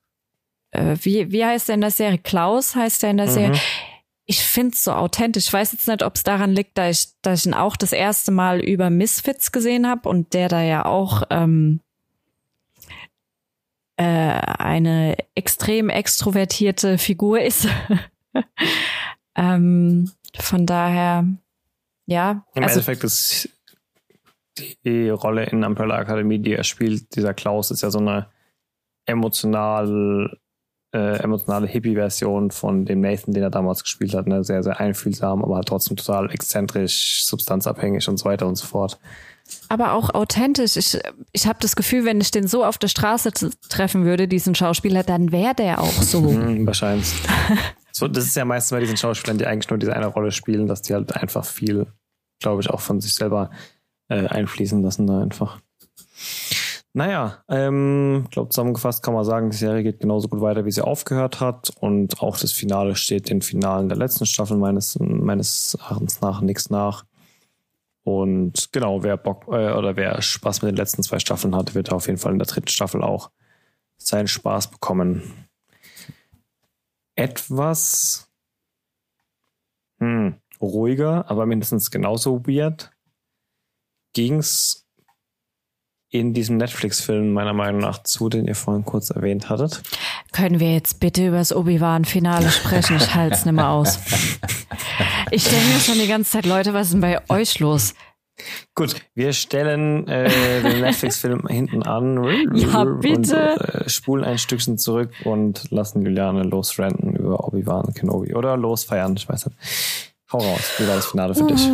äh, wie, wie heißt der in der Serie? Klaus heißt der in der mhm. Serie. Ich finde es so authentisch. Ich weiß jetzt nicht, ob es daran liegt, dass ich, dass ich ihn auch das erste Mal über Misfits gesehen habe und der da ja auch ähm, äh, eine extrem extrovertierte Figur ist. ähm, von daher, ja.
Im also, Endeffekt ist die Rolle in Umbrella Academy, die er spielt, dieser Klaus, ist ja so eine emotional, äh, emotionale Hippie-Version von dem Nathan, den er damals gespielt hat. Ne? Sehr, sehr einfühlsam, aber halt trotzdem total exzentrisch, substanzabhängig und so weiter und so fort.
Aber auch authentisch. Ich, ich habe das Gefühl, wenn ich den so auf der Straße treffen würde, diesen Schauspieler, dann wäre der auch so.
Mhm, wahrscheinlich. so, das ist ja meistens bei diesen Schauspielern, die eigentlich nur diese eine Rolle spielen, dass die halt einfach viel, glaube ich, auch von sich selber äh, einfließen lassen da einfach. Naja, ähm, glaube, zusammengefasst kann man sagen, die Serie geht genauso gut weiter, wie sie aufgehört hat. Und auch das Finale steht den Finalen der letzten Staffel meines, meines Erachtens nach nichts nach. Und genau, wer Bock äh, oder wer Spaß mit den letzten zwei Staffeln hat, wird auf jeden Fall in der dritten Staffel auch seinen Spaß bekommen. Etwas hm, ruhiger, aber mindestens genauso weird ging's in diesem Netflix-Film meiner Meinung nach zu, den ihr vorhin kurz erwähnt hattet.
Können wir jetzt bitte über das Obi-Wan-Finale sprechen? Ich halte es nicht mehr aus. Ich denke mir schon die ganze Zeit, Leute, was ist denn bei euch los?
Gut, wir stellen äh, den Netflix-Film hinten an
ja, bitte.
und äh, spulen ein Stückchen zurück und lassen Juliane losrenten über Obi-Wan Kenobi oder losfeiern, ich weiß nicht. Hau raus, wie war das Finale für dich?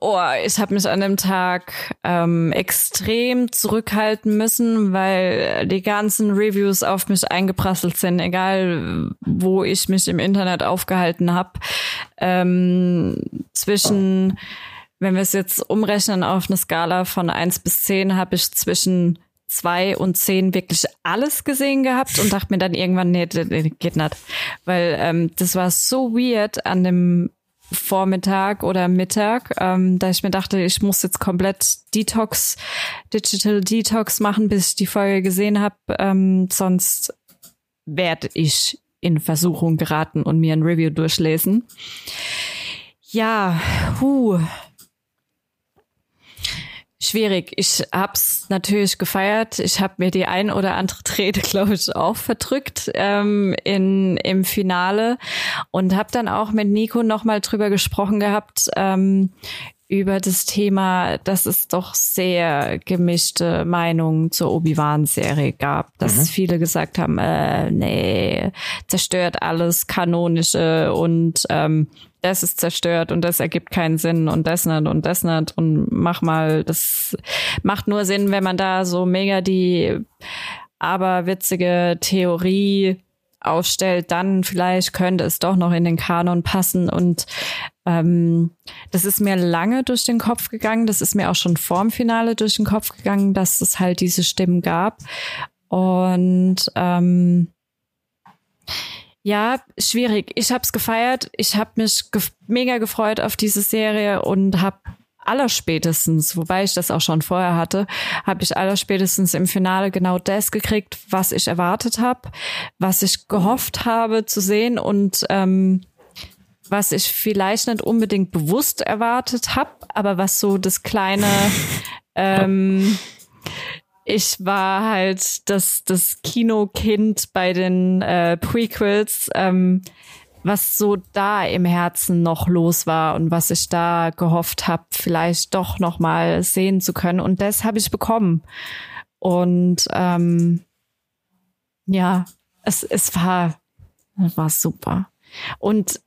Oh, ich habe mich an dem Tag ähm, extrem zurückhalten müssen, weil die ganzen Reviews auf mich eingeprasselt sind, egal wo ich mich im Internet aufgehalten habe. Ähm, zwischen, wenn wir es jetzt umrechnen auf eine Skala von eins bis zehn, habe ich zwischen zwei und zehn wirklich alles gesehen gehabt und dachte mir dann irgendwann, nee, das geht nicht. Weil ähm, das war so weird an dem Vormittag oder Mittag, ähm, da ich mir dachte, ich muss jetzt komplett Detox, Digital Detox machen, bis ich die Folge gesehen habe. Ähm, sonst werde ich in Versuchung geraten und mir ein Review durchlesen. Ja, huh, Schwierig. Ich hab's natürlich gefeiert. Ich habe mir die ein oder andere Träne, glaube ich, auch verdrückt ähm, in, im Finale und habe dann auch mit Nico nochmal drüber gesprochen gehabt ähm, über das Thema, dass es doch sehr gemischte Meinungen zur Obi-Wan-Serie gab. Dass mhm. viele gesagt haben, äh, nee, zerstört alles Kanonische und ähm, das ist zerstört und das ergibt keinen Sinn und das nicht und das nicht und mach mal, das macht nur Sinn, wenn man da so mega die aberwitzige Theorie aufstellt, dann vielleicht könnte es doch noch in den Kanon passen und ähm, das ist mir lange durch den Kopf gegangen, das ist mir auch schon vorm Finale durch den Kopf gegangen, dass es halt diese Stimmen gab und ähm, ja, schwierig. Ich habe es gefeiert. Ich habe mich gef mega gefreut auf diese Serie und habe allerspätestens, wobei ich das auch schon vorher hatte, habe ich allerspätestens im Finale genau das gekriegt, was ich erwartet habe, was ich gehofft habe zu sehen und ähm, was ich vielleicht nicht unbedingt bewusst erwartet habe, aber was so das kleine ähm, ich war halt das, das Kinokind bei den äh, Prequels, ähm, was so da im Herzen noch los war und was ich da gehofft habe, vielleicht doch noch mal sehen zu können. Und das habe ich bekommen. Und ähm, ja, es, es war, war super. Und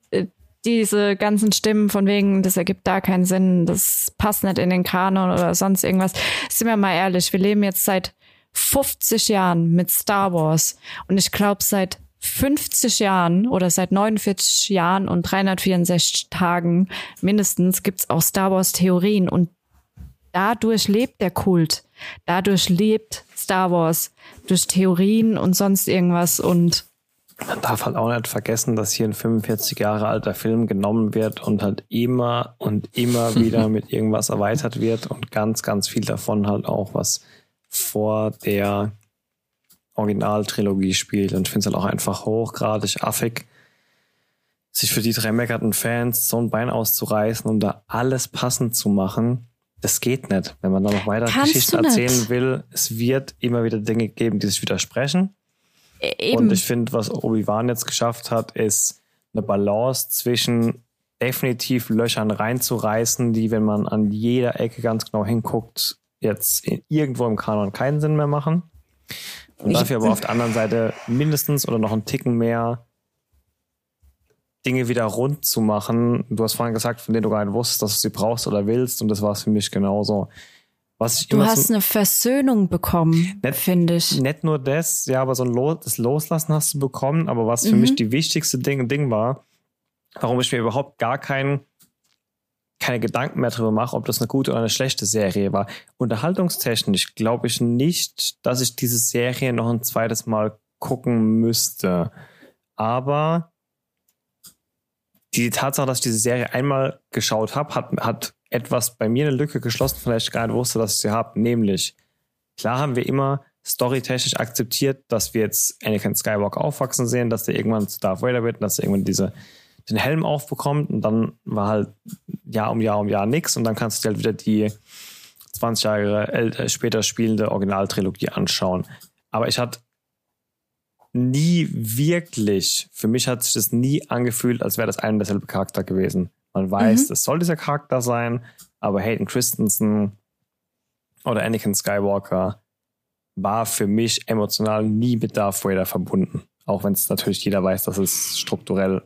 diese ganzen Stimmen von wegen, das ergibt da keinen Sinn, das passt nicht in den Kanon oder sonst irgendwas. Sind wir mal ehrlich, wir leben jetzt seit 50 Jahren mit Star Wars und ich glaube seit 50 Jahren oder seit 49 Jahren und 364 Tagen mindestens gibt's auch Star Wars Theorien und dadurch lebt der Kult. Dadurch lebt Star Wars durch Theorien und sonst irgendwas und
man darf halt auch nicht vergessen, dass hier ein 45 Jahre alter Film genommen wird und halt immer und immer wieder mit irgendwas erweitert wird und ganz, ganz viel davon halt auch was vor der Originaltrilogie spielt. Und ich finde es halt auch einfach hochgradig affig, sich für die drei meckerten Fans so ein Bein auszureißen, um da alles passend zu machen. Das geht nicht. Wenn man da noch weiter Kannst Geschichten erzählen will, es wird immer wieder Dinge geben, die sich widersprechen. E, eben. Und ich finde, was Obi-Wan jetzt geschafft hat, ist eine Balance zwischen definitiv Löchern reinzureißen, die, wenn man an jeder Ecke ganz genau hinguckt, jetzt irgendwo im Kanon keinen Sinn mehr machen. Und dafür aber auf der anderen Seite mindestens oder noch einen Ticken mehr Dinge wieder rund zu machen. Du hast vorhin gesagt, von denen du gar nicht wusstest, dass du sie brauchst oder willst. Und das war es für mich genauso.
Was ich du hast so, eine Versöhnung bekommen, finde ich.
Nicht nur das, ja, aber so ein Los, das Loslassen hast du bekommen. Aber was für mhm. mich die wichtigste Ding, Ding war, warum ich mir überhaupt gar keinen keine Gedanken mehr darüber mache, ob das eine gute oder eine schlechte Serie war. Unterhaltungstechnisch glaube ich nicht, dass ich diese Serie noch ein zweites Mal gucken müsste. Aber die Tatsache, dass ich diese Serie einmal geschaut habe, hat, hat etwas bei mir eine Lücke geschlossen, vielleicht gerade wusste, dass ich sie habe. Nämlich, klar haben wir immer storytechnisch akzeptiert, dass wir jetzt Anakin Skywalker aufwachsen sehen, dass der irgendwann zu Darth Vader wird und dass er irgendwann diese den Helm aufbekommt und dann war halt Jahr um Jahr um Jahr nichts und dann kannst du dir halt wieder die 20 Jahre äh, später spielende Originaltrilogie anschauen. Aber ich hatte nie wirklich, für mich hat sich das nie angefühlt, als wäre das ein und derselbe Charakter gewesen. Man weiß, mhm. es soll dieser Charakter sein, aber Hayden Christensen oder Anakin Skywalker war für mich emotional nie mit Darth Vader verbunden. Auch wenn es natürlich jeder weiß, dass es strukturell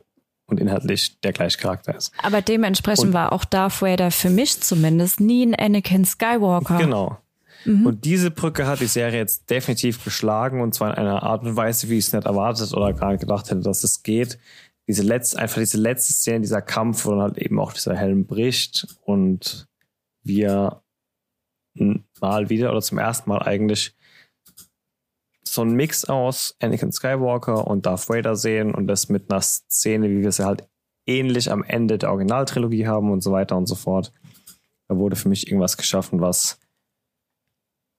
und inhaltlich der gleiche Charakter ist.
Aber dementsprechend und, war auch Darth Vader für mich zumindest nie ein Anakin Skywalker.
Genau. Mhm. Und diese Brücke hat die Serie jetzt definitiv geschlagen und zwar in einer Art und Weise, wie ich es nicht erwartet oder gar nicht gedacht hätte, dass es geht. Diese letzte, einfach diese letzte Szene, dieser Kampf, wo dann halt eben auch dieser Helm bricht und wir mal wieder oder zum ersten Mal eigentlich so ein Mix aus Anakin Skywalker und Darth Vader sehen und das mit einer Szene, wie wir sie halt ähnlich am Ende der Originaltrilogie haben und so weiter und so fort. Da wurde für mich irgendwas geschaffen, was,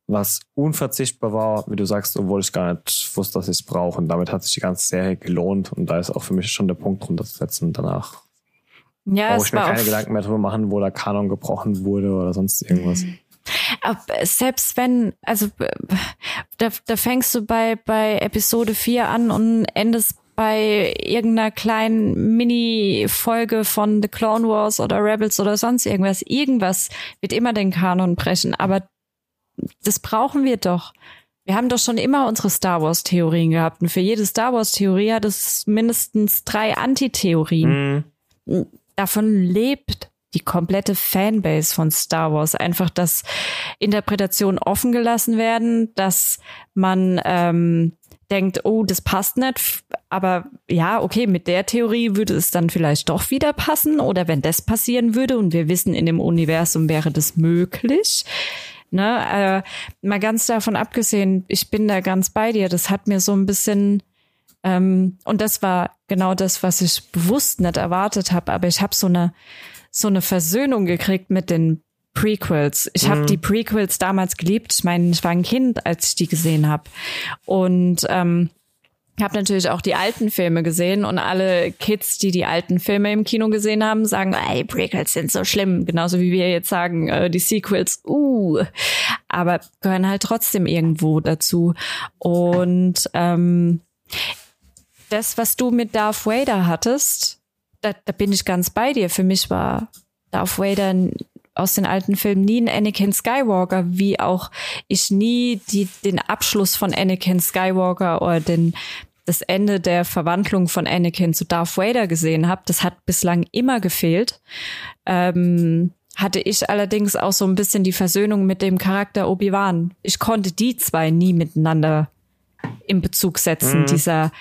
was unverzichtbar war, wie du sagst, obwohl ich gar nicht wusste, dass ich es brauche. Und damit hat sich die ganze Serie gelohnt und da ist auch für mich schon der Punkt runterzusetzen danach. Ja, brauche ich mir keine Gedanken mehr darüber machen, wo der Kanon gebrochen wurde oder sonst irgendwas.
Selbst wenn, also da, da fängst du bei, bei Episode 4 an und endest bei irgendeiner kleinen Mini-Folge von The Clone Wars oder Rebels oder sonst irgendwas. Irgendwas wird immer den Kanon brechen, aber das brauchen wir doch. Wir haben doch schon immer unsere Star Wars Theorien gehabt und für jede Star Wars Theorie hat es mindestens drei Antitheorien. Mhm. Davon lebt die komplette Fanbase von Star Wars. Einfach, dass Interpretationen offen gelassen werden, dass man ähm, denkt, oh, das passt nicht, aber ja, okay, mit der Theorie würde es dann vielleicht doch wieder passen oder wenn das passieren würde und wir wissen, in dem Universum wäre das möglich. Ne, äh, mal ganz davon abgesehen, ich bin da ganz bei dir. Das hat mir so ein bisschen ähm, und das war genau das, was ich bewusst nicht erwartet habe. Aber ich habe so eine so eine Versöhnung gekriegt mit den Prequels. Ich mhm. habe die Prequels damals geliebt. Ich meine, ich war ein Kind, als ich die gesehen habe. Und ähm, habe natürlich auch die alten Filme gesehen und alle Kids, die die alten Filme im Kino gesehen haben, sagen, ey, Prequels sind so schlimm, genauso wie wir jetzt sagen, äh, die Sequels, uh, aber gehören halt trotzdem irgendwo dazu. Und ähm, das, was du mit Darth Vader hattest, da, da bin ich ganz bei dir. Für mich war Darth Vader aus den alten Filmen nie ein Anakin Skywalker, wie auch ich nie die, den Abschluss von Anakin Skywalker oder den, das Ende der Verwandlung von Anakin zu Darth Vader gesehen habe. Das hat bislang immer gefehlt. Ähm, hatte ich allerdings auch so ein bisschen die Versöhnung mit dem Charakter Obi-Wan. Ich konnte die zwei nie miteinander in Bezug setzen. Mhm. Dieser,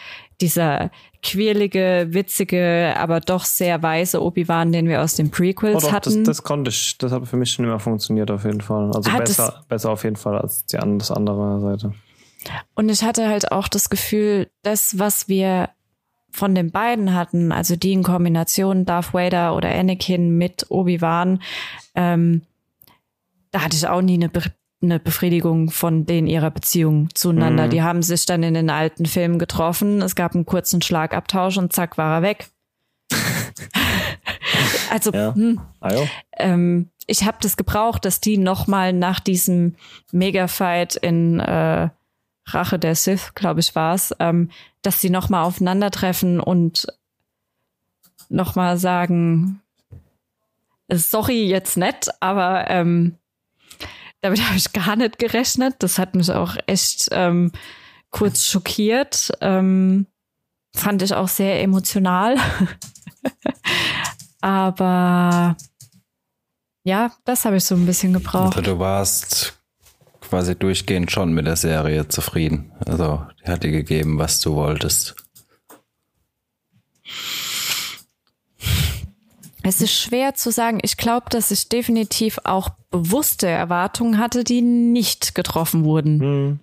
dieser quirlige, witzige, aber doch sehr weise Obi-Wan, den wir aus den Prequels oh doch, hatten.
Das, das konnte ich, das hat für mich schon immer funktioniert auf jeden Fall. Also besser, besser auf jeden Fall als die das andere Seite.
Und ich hatte halt auch das Gefühl, das, was wir von den beiden hatten, also die in Kombination Darth Vader oder Anakin mit Obi-Wan, ähm, da hatte ich auch nie eine, Be eine Befriedigung von denen ihrer Beziehung zueinander. Mhm. Die haben sich dann in den alten Filmen getroffen, es gab einen kurzen Schlagabtausch und zack war er weg. also, ja. hm, ähm, ich habe das gebraucht, dass die nochmal nach diesem Mega-Fight in äh, Rache der Sith, glaube ich, war es, ähm, dass sie nochmal aufeinandertreffen und nochmal sagen, sorry, jetzt nett, aber ähm, damit habe ich gar nicht gerechnet. Das hat mich auch echt ähm, kurz schockiert. Ähm, fand ich auch sehr emotional. aber ja, das habe ich so ein bisschen gebraucht.
Also du warst quasi durchgehend schon mit der Serie zufrieden. Also, die hat dir gegeben, was du wolltest.
Es ist schwer zu sagen. Ich glaube, dass ich definitiv auch bewusste Erwartungen hatte, die nicht getroffen wurden. Hm.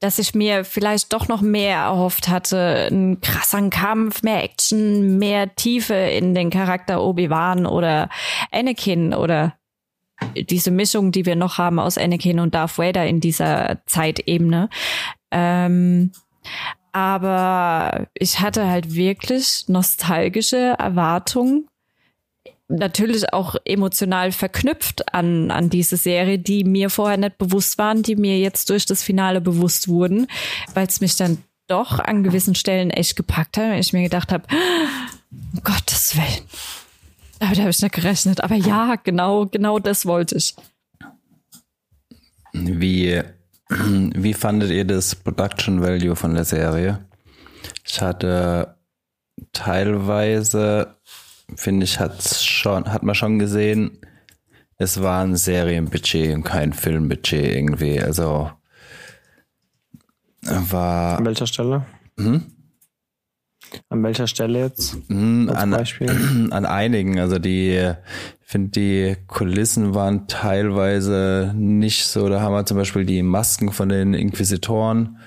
Dass ich mir vielleicht doch noch mehr erhofft hatte, einen krasseren Kampf, mehr Action, mehr Tiefe in den Charakter Obi-Wan oder Anakin oder diese Mischung, die wir noch haben aus Anakin und Darth Vader in dieser Zeitebene. Ähm, aber ich hatte halt wirklich nostalgische Erwartungen. Natürlich auch emotional verknüpft an, an diese Serie, die mir vorher nicht bewusst waren, die mir jetzt durch das Finale bewusst wurden, weil es mich dann doch an gewissen Stellen echt gepackt hat und ich mir gedacht habe, um Gottes Willen, damit habe ich nicht gerechnet. Aber ja, genau, genau das wollte ich.
Wie, wie fandet ihr das Production Value von der Serie? Ich hatte teilweise, finde ich, hat's schon, hat man schon gesehen, es war ein Serienbudget und kein Filmbudget irgendwie. Also war.
An welcher Stelle? Hm? An welcher Stelle jetzt?
Mm, an, an einigen. Also die, ich finde, die Kulissen waren teilweise nicht so. Da haben wir zum Beispiel die Masken von den Inquisitoren.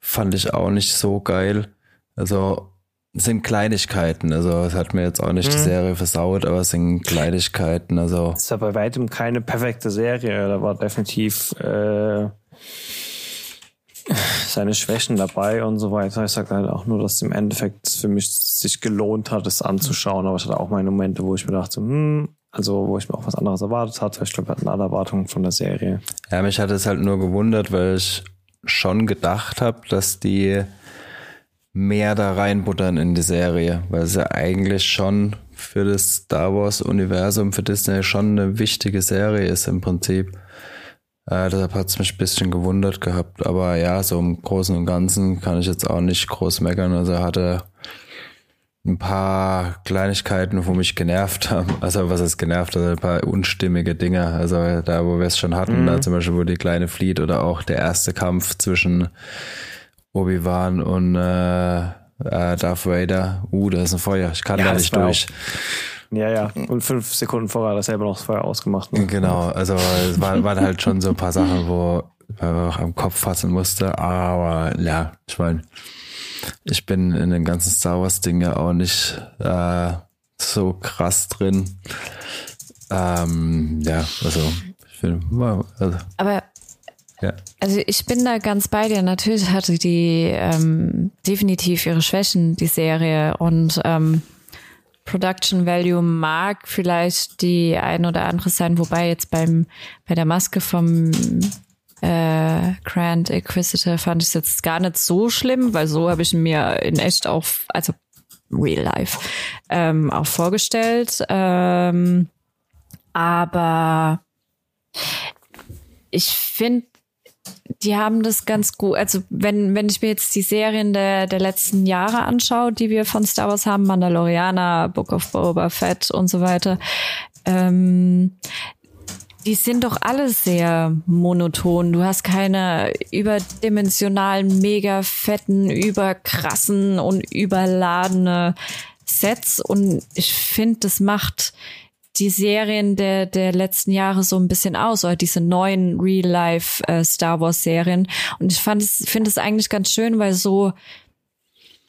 Fand ich auch nicht so geil. Also sind Kleinigkeiten. Also es hat mir jetzt auch nicht mhm. die Serie versaut, aber es sind Kleinigkeiten. Also
es ist ja bei weitem keine perfekte Serie. Da war definitiv äh, seine Schwächen dabei und so weiter. Ich sage halt auch nur, dass es im Endeffekt für mich sich gelohnt hat, es anzuschauen. Aber ich hatte auch meine Momente, wo ich mir dachte, hm, also wo ich mir auch was anderes erwartet hatte. Ich glaube, wir hatten alle Erwartungen von der Serie.
Ja, mich hat es halt nur gewundert, weil ich schon gedacht habe, dass die mehr da reinbuttern in die Serie, weil es ja eigentlich schon für das Star Wars Universum für Disney schon eine wichtige Serie ist im Prinzip. Äh, deshalb hat es mich ein bisschen gewundert gehabt. Aber ja, so im Großen und Ganzen kann ich jetzt auch nicht groß meckern. Also er hatte ein paar Kleinigkeiten, wo mich genervt haben. Also was ist genervt? Also ein paar unstimmige Dinge. Also da, wo wir es schon hatten, mhm. da zum Beispiel, wo die kleine Fleet oder auch der erste Kampf zwischen Obi-Wan und äh, äh, Darth Vader. Uh, da ist ein Feuer. Ich kann ja, da nicht durch. Auch
ja, ja. Und fünf Sekunden vorher hat er selber noch das Feuer ausgemacht. Ne?
Genau, also es waren, waren halt schon so ein paar Sachen, wo man auch am Kopf fassen musste. Aber ja, ich meine, ich bin in den ganzen Star Wars-Ding ja auch nicht äh, so krass drin. Ähm, ja, also ich finde,
also, aber ja. Also ich bin da ganz bei dir. Natürlich hatte die ähm, definitiv ihre Schwächen, die Serie. Und ähm, Production Value mag vielleicht die ein oder andere sein, wobei jetzt beim bei der Maske vom äh, Grand Inquisitor fand ich es jetzt gar nicht so schlimm, weil so habe ich mir in echt auch, also real life, ähm, auch vorgestellt. Ähm, aber ich finde die haben das ganz gut. Also wenn, wenn ich mir jetzt die Serien der, der letzten Jahre anschaue, die wir von Star Wars haben, Mandalorianer, Book of Boba Fett und so weiter, ähm, die sind doch alle sehr monoton. Du hast keine überdimensionalen, mega fetten, überkrassen und überladene Sets. Und ich finde, das macht die Serien der, der letzten Jahre so ein bisschen aus, oder diese neuen Real-Life äh, Star Wars Serien. Und ich fand es, finde es eigentlich ganz schön, weil so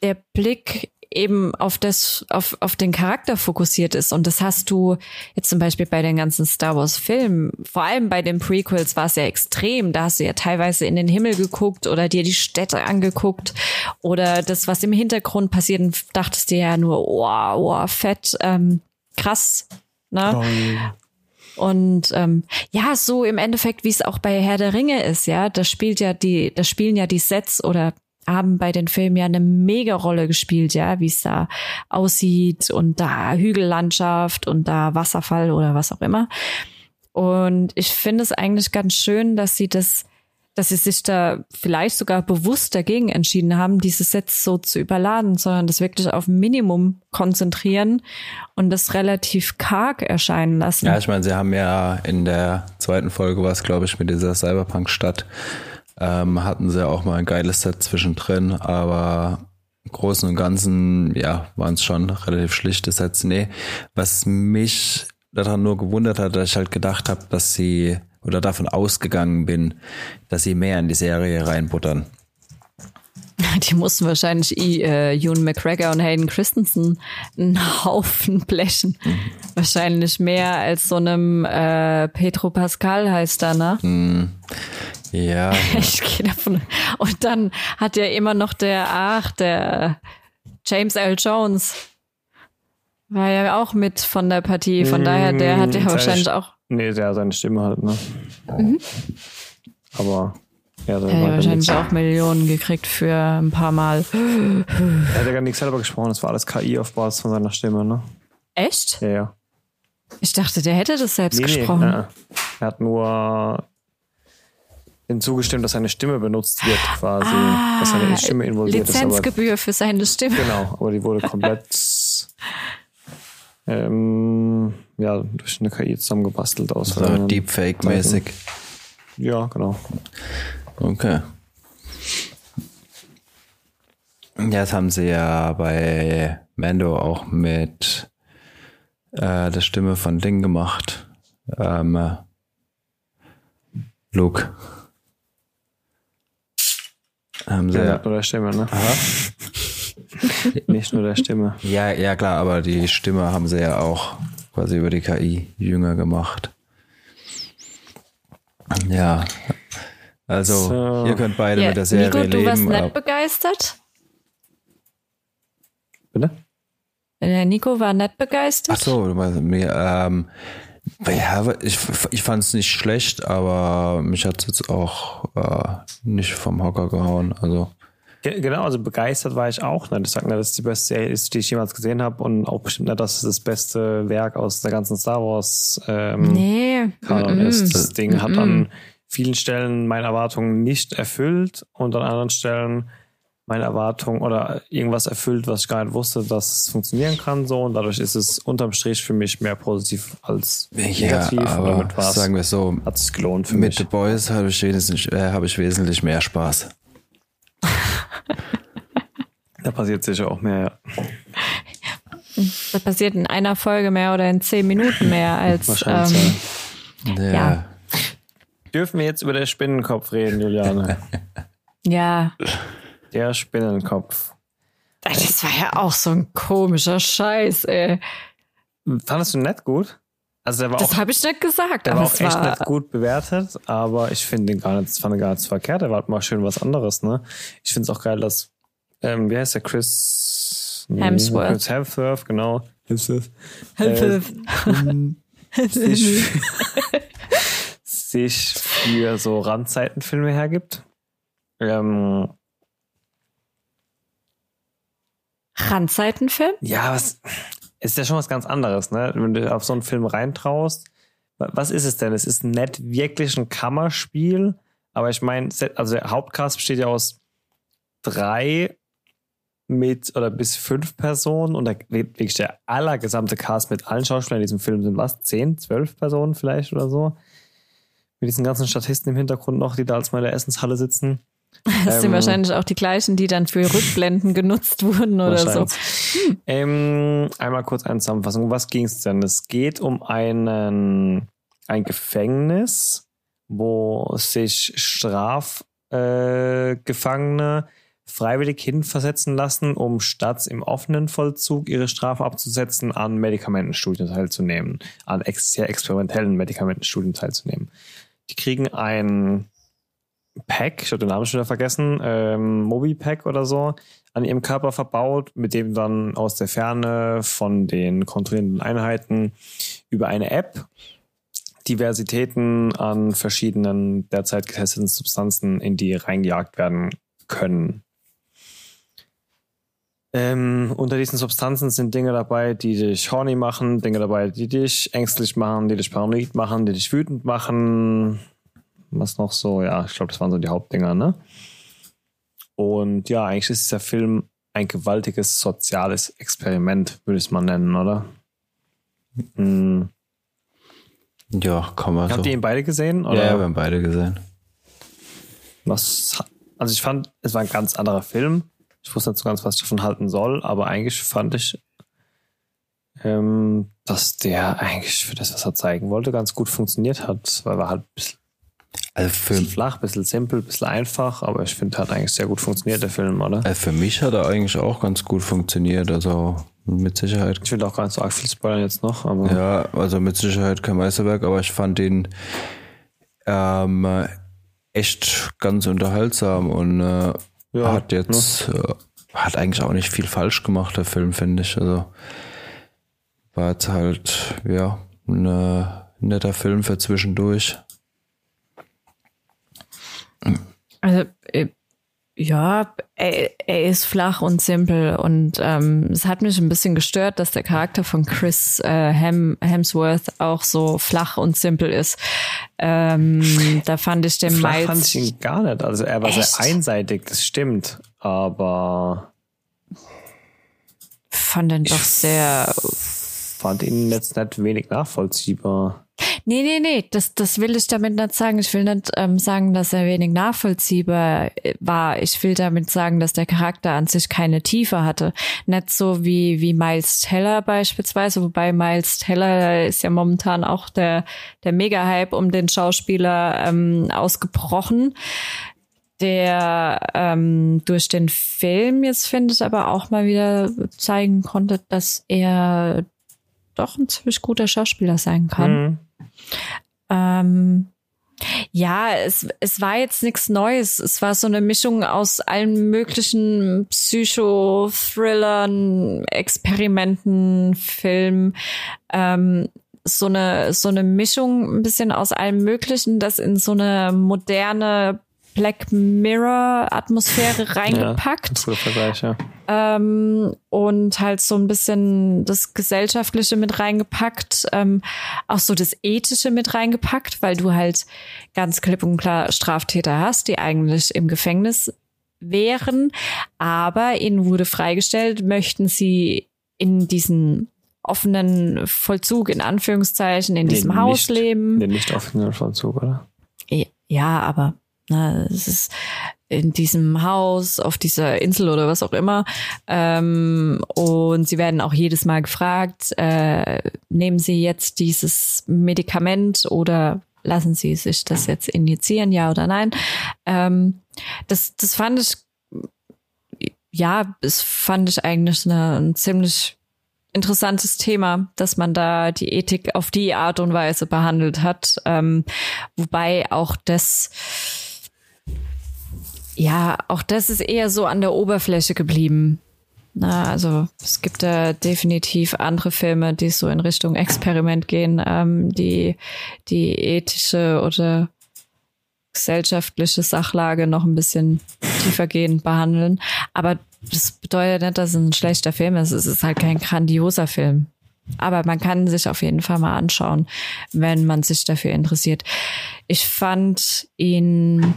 der Blick eben auf das, auf, auf den Charakter fokussiert ist. Und das hast du jetzt zum Beispiel bei den ganzen Star Wars Filmen, vor allem bei den Prequels war es ja extrem. Da hast du ja teilweise in den Himmel geguckt oder dir die Städte angeguckt oder das, was im Hintergrund passiert und dachtest dir ja nur, oh, oh, fett, ähm, krass, Ne? Und ähm, ja, so im Endeffekt, wie es auch bei Herr der Ringe ist, ja, das spielt ja die, das spielen ja die Sets oder haben bei den Filmen ja eine mega Rolle gespielt, ja, wie es da aussieht und da Hügellandschaft und da Wasserfall oder was auch immer. Und ich finde es eigentlich ganz schön, dass sie das dass sie sich da vielleicht sogar bewusst dagegen entschieden haben, diese Sets so zu überladen, sondern das wirklich auf Minimum konzentrieren und das relativ karg erscheinen lassen.
Ja, ich meine, sie haben ja in der zweiten Folge was, glaube ich, mit dieser Cyberpunk-Stadt, ähm, hatten sie auch mal ein geiles Set zwischendrin, aber im Großen und Ganzen, ja, waren es schon relativ schlichte Sets. Nee, was mich daran nur gewundert hat, dass ich halt gedacht habe, dass sie oder davon ausgegangen bin, dass sie mehr in die Serie reinbuttern.
Die mussten wahrscheinlich äh, Ewan McGregor und Hayden Christensen einen Haufen blechen. Mhm. Wahrscheinlich mehr als so einem äh, Petro Pascal heißt da, ne?
Mhm. Ja.
ich gehe davon. Und dann hat ja immer noch der, ach, der James L. Jones. War ja auch mit von der Partie. Von daher, der hat ja mhm. wahrscheinlich auch
Nee, der seine Stimme halt, ne? Mhm. Aber
ja, er hat wahrscheinlich auch Millionen gekriegt für ein paar Mal.
Er hat ja gar nichts selber gesprochen, das war alles KI auf Basis von seiner Stimme, ne?
Echt?
Ja, ja.
Ich dachte, der hätte das selbst nee, gesprochen. Nee,
er hat nur hinzugestimmt, dass seine Stimme benutzt wird, quasi. Ah, dass seine Stimme involviert
Lizenzgebühr ist. Lizenzgebühr für seine Stimme.
Genau, aber die wurde komplett ähm, ja, durch eine KI zusammengebastelt aus.
So Deepfake-mäßig.
Ja, genau.
Okay. Ja, das haben sie ja bei Mando auch mit äh, der Stimme von Ding gemacht. Ähm, Luke.
Haben sie ja, oder Stimme, ne? Aha. Nicht nur der Stimme.
Ja, ja, klar, aber die Stimme haben sie ja auch quasi über die KI jünger gemacht. Ja. Also, so. ihr könnt beide ja, mit der Serie Nico, leben.
du warst nicht begeistert?
Bitte?
Der Nico war nicht begeistert.
Ach so, mir, ähm, ja, ich, ich fand es nicht schlecht, aber mich hat es jetzt auch äh, nicht vom Hocker gehauen. Also
Genau, also begeistert war ich auch. Ne? Ich sage nicht, dass es die beste Serie ist, die ich jemals gesehen habe und auch bestimmt nicht, dass es das beste Werk aus der ganzen Star Wars ähm,
nee.
Kanon mm ist. Das Ding mm hat an vielen Stellen meine Erwartungen nicht erfüllt und an anderen Stellen meine Erwartungen oder irgendwas erfüllt, was ich gar nicht wusste, dass es funktionieren kann so und dadurch ist es unterm Strich für mich mehr positiv als negativ.
Ja, aber damit sagen wir so,
hat es gelohnt für
mit
mich.
Mit The Boys habe ich, wesentlich, äh, hab ich wesentlich mehr Spaß.
da passiert sicher auch mehr, ja.
Da passiert in einer Folge mehr oder in zehn Minuten mehr als. Wahrscheinlich. Ähm, ja. ja.
Dürfen wir jetzt über den Spinnenkopf reden, Juliane?
ja.
Der Spinnenkopf.
Das war ja auch so ein komischer Scheiß, ey.
Fandest du nett gut?
Also der war das habe ich nicht gesagt.
Der war auch echt war nicht gut bewertet, aber ich finde den gar nicht, fand den gar nicht verkehrt. Der war halt mal schön was anderes, ne? Ich finde es auch geil, dass, ähm, wie heißt der, Chris
Hemsworth.
Chris Hemsworth, genau.
Hemsworth. Hemsworth.
Äh, sich, sich für so Randzeitenfilme hergibt. Ähm,
Randzeitenfilm?
Ja, was, ist ja schon was ganz anderes, ne? Wenn du auf so einen Film reintraust. Was ist es denn? Es ist nicht wirklich ein Kammerspiel, Aber ich meine, also der Hauptcast besteht ja aus drei mit oder bis fünf Personen und wirklich der allergesamte Cast mit allen Schauspielern in diesem Film sind was? Zehn, zwölf Personen vielleicht oder so? Mit diesen ganzen Statisten im Hintergrund noch, die da als mal in der Essenshalle sitzen.
Das ähm, sind wahrscheinlich auch die gleichen, die dann für Rückblenden genutzt wurden oder so.
Hm. Ähm, einmal kurz eine Zusammenfassung. Was ging es denn? Es geht um einen, ein Gefängnis, wo sich Strafgefangene äh, freiwillig hinversetzen lassen, um statt im offenen Vollzug ihre Strafe abzusetzen, an Medikamentenstudien teilzunehmen, an ex sehr experimentellen Medikamentenstudien teilzunehmen. Die kriegen ein Pack, ich habe den Namen schon wieder vergessen, ähm, Mobi-Pack oder so, an ihrem Körper verbaut, mit dem dann aus der Ferne von den kontrollierenden Einheiten über eine App Diversitäten an verschiedenen derzeit getesteten Substanzen in die reingejagt werden können. Ähm, unter diesen Substanzen sind Dinge dabei, die dich horny machen, Dinge dabei, die dich ängstlich machen, die dich paranoid machen, die dich wütend machen. Was noch so? Ja, ich glaube, das waren so die Hauptdinger, ne? Und ja, eigentlich ist dieser Film ein gewaltiges soziales Experiment, würde ich es mal nennen, oder?
Mhm. Ja, kann man
Habt so. ihr ihn beide gesehen?
Oder? Ja, wir haben beide gesehen.
Was, also ich fand, es war ein ganz anderer Film. Ich wusste nicht so ganz, was ich davon halten soll, aber eigentlich fand ich, ähm, dass der eigentlich für das, was er zeigen wollte, ganz gut funktioniert hat, weil er halt ein bisschen, also für, bisschen flach, ein bisschen simpel, ein bisschen einfach, aber ich finde, hat eigentlich sehr gut funktioniert, der Film, oder?
Also für mich hat er eigentlich auch ganz gut funktioniert, also mit Sicherheit.
Ich will auch gar nicht so arg viel spoilern jetzt noch, aber.
Ja, also mit Sicherheit kein Meisterwerk, aber ich fand ihn ähm, echt ganz unterhaltsam und äh, ja, hat jetzt, ne? äh, hat eigentlich auch nicht viel falsch gemacht, der Film, finde ich. Also war jetzt halt, ja, ein äh, netter Film für zwischendurch.
Also, äh, ja, er, er, ist flach und simpel und ähm, es hat mich ein bisschen gestört, dass der Charakter von Chris äh, Hem, Hemsworth auch so flach und simpel ist. Ähm, da fand ich den
flach Miles fand ich ihn gar nicht. Also er war echt? sehr einseitig, das stimmt, aber
fand ihn doch sehr
fand ihn jetzt nicht wenig nachvollziehbar.
Nee, nee, nee, das, das will ich damit nicht sagen. Ich will nicht ähm, sagen, dass er wenig nachvollziehbar äh, war. Ich will damit sagen, dass der Charakter an sich keine Tiefe hatte. Nicht so wie, wie Miles Teller beispielsweise, wobei Miles Teller ist ja momentan auch der, der Mega-Hype um den Schauspieler ähm, ausgebrochen der ähm, durch den Film jetzt finde ich aber auch mal wieder zeigen konnte, dass er doch ein ziemlich guter Schauspieler sein kann. Mhm. Ähm, ja, es, es war jetzt nichts Neues. Es war so eine Mischung aus allen möglichen Psycho-Thrillern, Experimenten, Filmen. Ähm, so eine, so eine Mischung ein bisschen aus allem Möglichen, das in so eine moderne Black Mirror Atmosphäre reingepackt. Ja, Vergleich, ja. Ähm, und halt so ein bisschen das Gesellschaftliche mit reingepackt, ähm, auch so das Ethische mit reingepackt, weil du halt ganz klipp und klar Straftäter hast, die eigentlich im Gefängnis wären, aber ihnen wurde freigestellt, möchten sie in diesen offenen Vollzug in Anführungszeichen in nee, diesem Haus
nicht,
leben.
Den nicht offenen Vollzug, oder?
Ja, aber na, es ist in diesem Haus, auf dieser Insel oder was auch immer. Ähm, und sie werden auch jedes Mal gefragt, äh, nehmen Sie jetzt dieses Medikament oder lassen Sie sich das jetzt injizieren, ja oder nein? Ähm, das, das fand ich, ja, das fand ich eigentlich eine, ein ziemlich interessantes Thema, dass man da die Ethik auf die Art und Weise behandelt hat. Ähm, wobei auch das ja, auch das ist eher so an der Oberfläche geblieben. Na, also es gibt da definitiv andere Filme, die so in Richtung Experiment gehen, ähm, die die ethische oder gesellschaftliche Sachlage noch ein bisschen tiefergehend behandeln. Aber das bedeutet nicht, dass es ein schlechter Film ist. Es ist halt kein grandioser Film. aber man kann sich auf jeden Fall mal anschauen, wenn man sich dafür interessiert. Ich fand ihn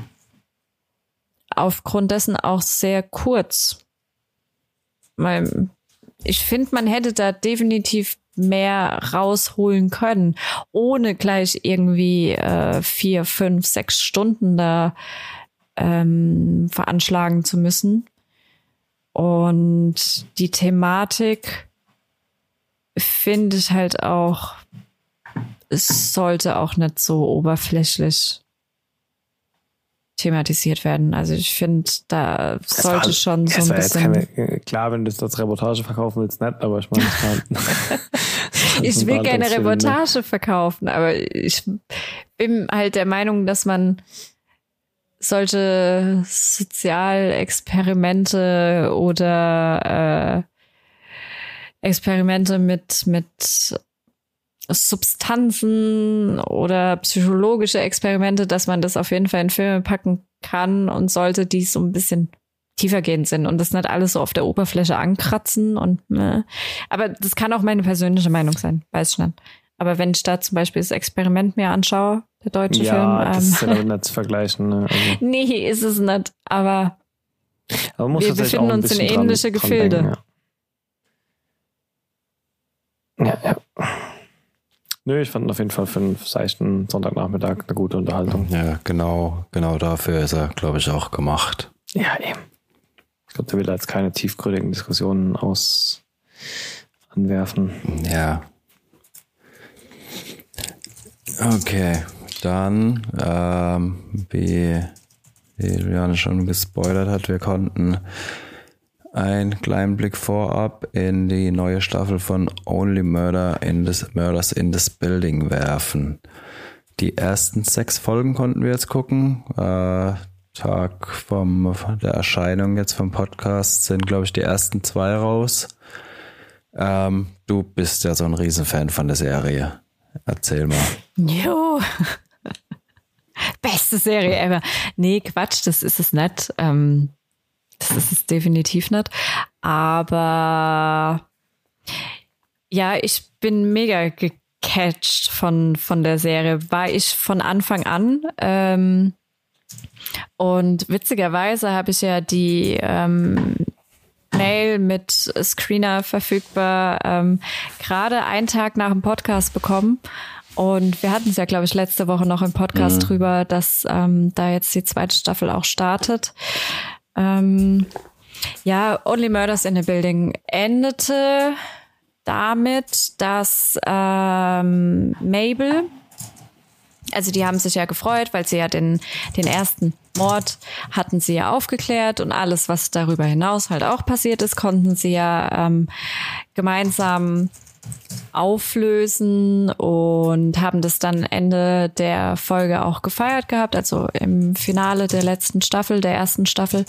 aufgrund dessen auch sehr kurz. Weil ich finde, man hätte da definitiv mehr rausholen können, ohne gleich irgendwie äh, vier, fünf, sechs Stunden da ähm, veranschlagen zu müssen. Und die Thematik finde ich halt auch, es sollte auch nicht so oberflächlich thematisiert werden. Also ich finde, da das sollte war, schon so ein bisschen. Keine,
klar, wenn du das als Reportage verkaufen willst, nicht, aber ich meine,
ich will keine Reportage verkaufen, aber ich bin halt der Meinung, dass man solche Sozialexperimente oder äh, Experimente mit, mit Substanzen oder psychologische Experimente, dass man das auf jeden Fall in Filme packen kann und sollte, die so ein bisschen tiefergehend sind und das nicht alles so auf der Oberfläche ankratzen und ne. Aber das kann auch meine persönliche Meinung sein, weiß ich nicht. Aber wenn ich da zum Beispiel das Experiment mir anschaue, der deutsche
ja,
Film.
Ja, das ähm, ist ja nicht zu vergleichen. Ne? Also.
nee, ist es nicht. Aber, aber wir befinden uns in ähnliche dran, Gefilde. Dran
denken, ja. ja, ja. Nö, ich fand auf jeden Fall für einen seichten Sonntagnachmittag eine gute Unterhaltung.
Ja, genau, genau dafür ist er, glaube ich, auch gemacht.
Ja, eben. Ich glaube, der will da jetzt keine tiefgründigen Diskussionen aus anwerfen.
Ja. Okay, dann, ähm, wie Juliane schon gespoilert hat, wir konnten einen kleinen Blick vorab in die neue Staffel von Only Murder in this, Murders in this Building werfen. Die ersten sechs Folgen konnten wir jetzt gucken. Äh, Tag vom, der Erscheinung jetzt vom Podcast sind, glaube ich, die ersten zwei raus. Ähm, du bist ja so ein Riesenfan von der Serie. Erzähl mal.
Jo. Beste Serie ever. Nee, Quatsch, das ist es nicht. Ähm, das ist es definitiv nicht. Aber ja, ich bin mega gecatcht von, von der Serie. War ich von Anfang an. Ähm, und witzigerweise habe ich ja die ähm, Mail mit Screener verfügbar ähm, gerade einen Tag nach dem Podcast bekommen. Und wir hatten es ja, glaube ich, letzte Woche noch im Podcast mhm. drüber, dass ähm, da jetzt die zweite Staffel auch startet. Ähm, ja, Only Murders in a Building endete damit, dass ähm, Mabel, also die haben sich ja gefreut, weil sie ja den, den ersten Mord hatten sie ja aufgeklärt und alles, was darüber hinaus halt auch passiert ist, konnten sie ja ähm, gemeinsam auflösen und haben das dann Ende der Folge auch gefeiert gehabt, also im Finale der letzten Staffel, der ersten Staffel.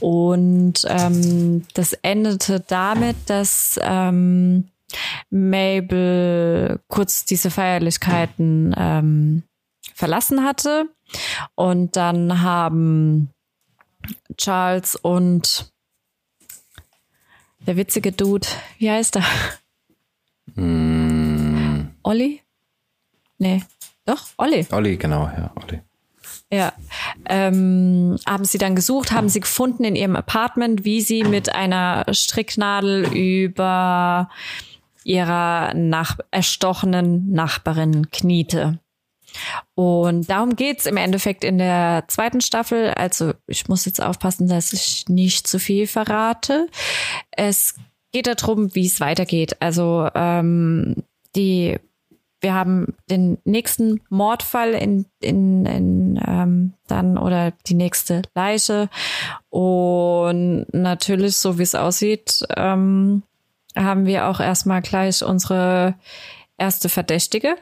Und ähm, das endete damit, dass ähm, Mabel kurz diese Feierlichkeiten ähm, verlassen hatte. Und dann haben Charles und der witzige Dude, wie heißt er?
Mm.
Olli? Nee, doch, Olli.
Olli, genau, ja, Olli.
Ja, ähm, haben sie dann gesucht, haben sie gefunden in ihrem Apartment, wie sie mit einer Stricknadel über ihrer nach erstochenen Nachbarin kniete. Und darum geht's im Endeffekt in der zweiten Staffel. Also ich muss jetzt aufpassen, dass ich nicht zu viel verrate. Es geht darum, wie es weitergeht. Also ähm, die, wir haben den nächsten Mordfall in, in, in ähm, dann oder die nächste Leiche und natürlich, so wie es aussieht, ähm, haben wir auch erstmal gleich unsere erste Verdächtige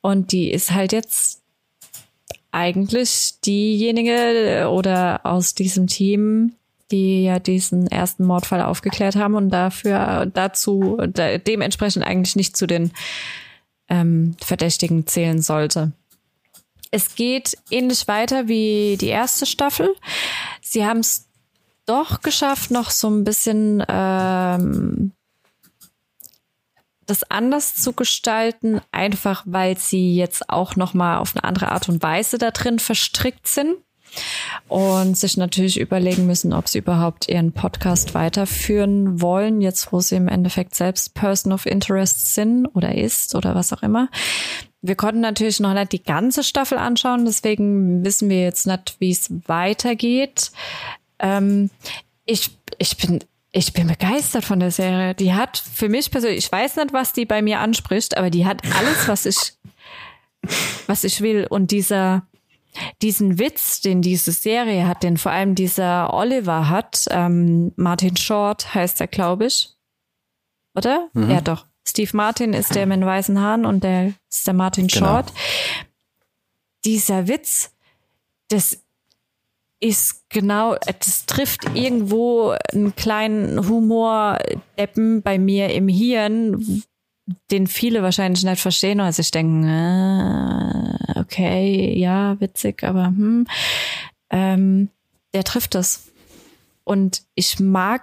und die ist halt jetzt eigentlich diejenige oder aus diesem Team, die ja diesen ersten Mordfall aufgeklärt haben und dafür dazu da, dementsprechend eigentlich nicht zu den ähm, Verdächtigen zählen sollte. Es geht ähnlich weiter wie die erste Staffel. Sie haben es doch geschafft, noch so ein bisschen ähm, das anders zu gestalten, einfach weil sie jetzt auch noch mal auf eine andere Art und Weise da drin verstrickt sind und sich natürlich überlegen müssen, ob sie überhaupt ihren Podcast weiterführen wollen, jetzt wo sie im Endeffekt selbst Person of Interest sind oder ist oder was auch immer. Wir konnten natürlich noch nicht die ganze Staffel anschauen, deswegen wissen wir jetzt nicht, wie es weitergeht. Ähm, ich, ich bin ich bin begeistert von der Serie. Die hat für mich persönlich, ich weiß nicht, was die bei mir anspricht, aber die hat alles, was ich, was ich will. Und dieser, diesen Witz, den diese Serie hat, den vor allem dieser Oliver hat, ähm, Martin Short heißt er, glaube ich. Oder? Mhm. Ja, doch. Steve Martin ist der mit den weißen Haaren und der ist der Martin genau. Short. Dieser Witz, das ist genau, das trifft irgendwo einen kleinen Humordeppen bei mir im Hirn, den viele wahrscheinlich nicht verstehen oder sich denken, äh, okay, ja, witzig, aber hm, ähm, der trifft das. Und ich mag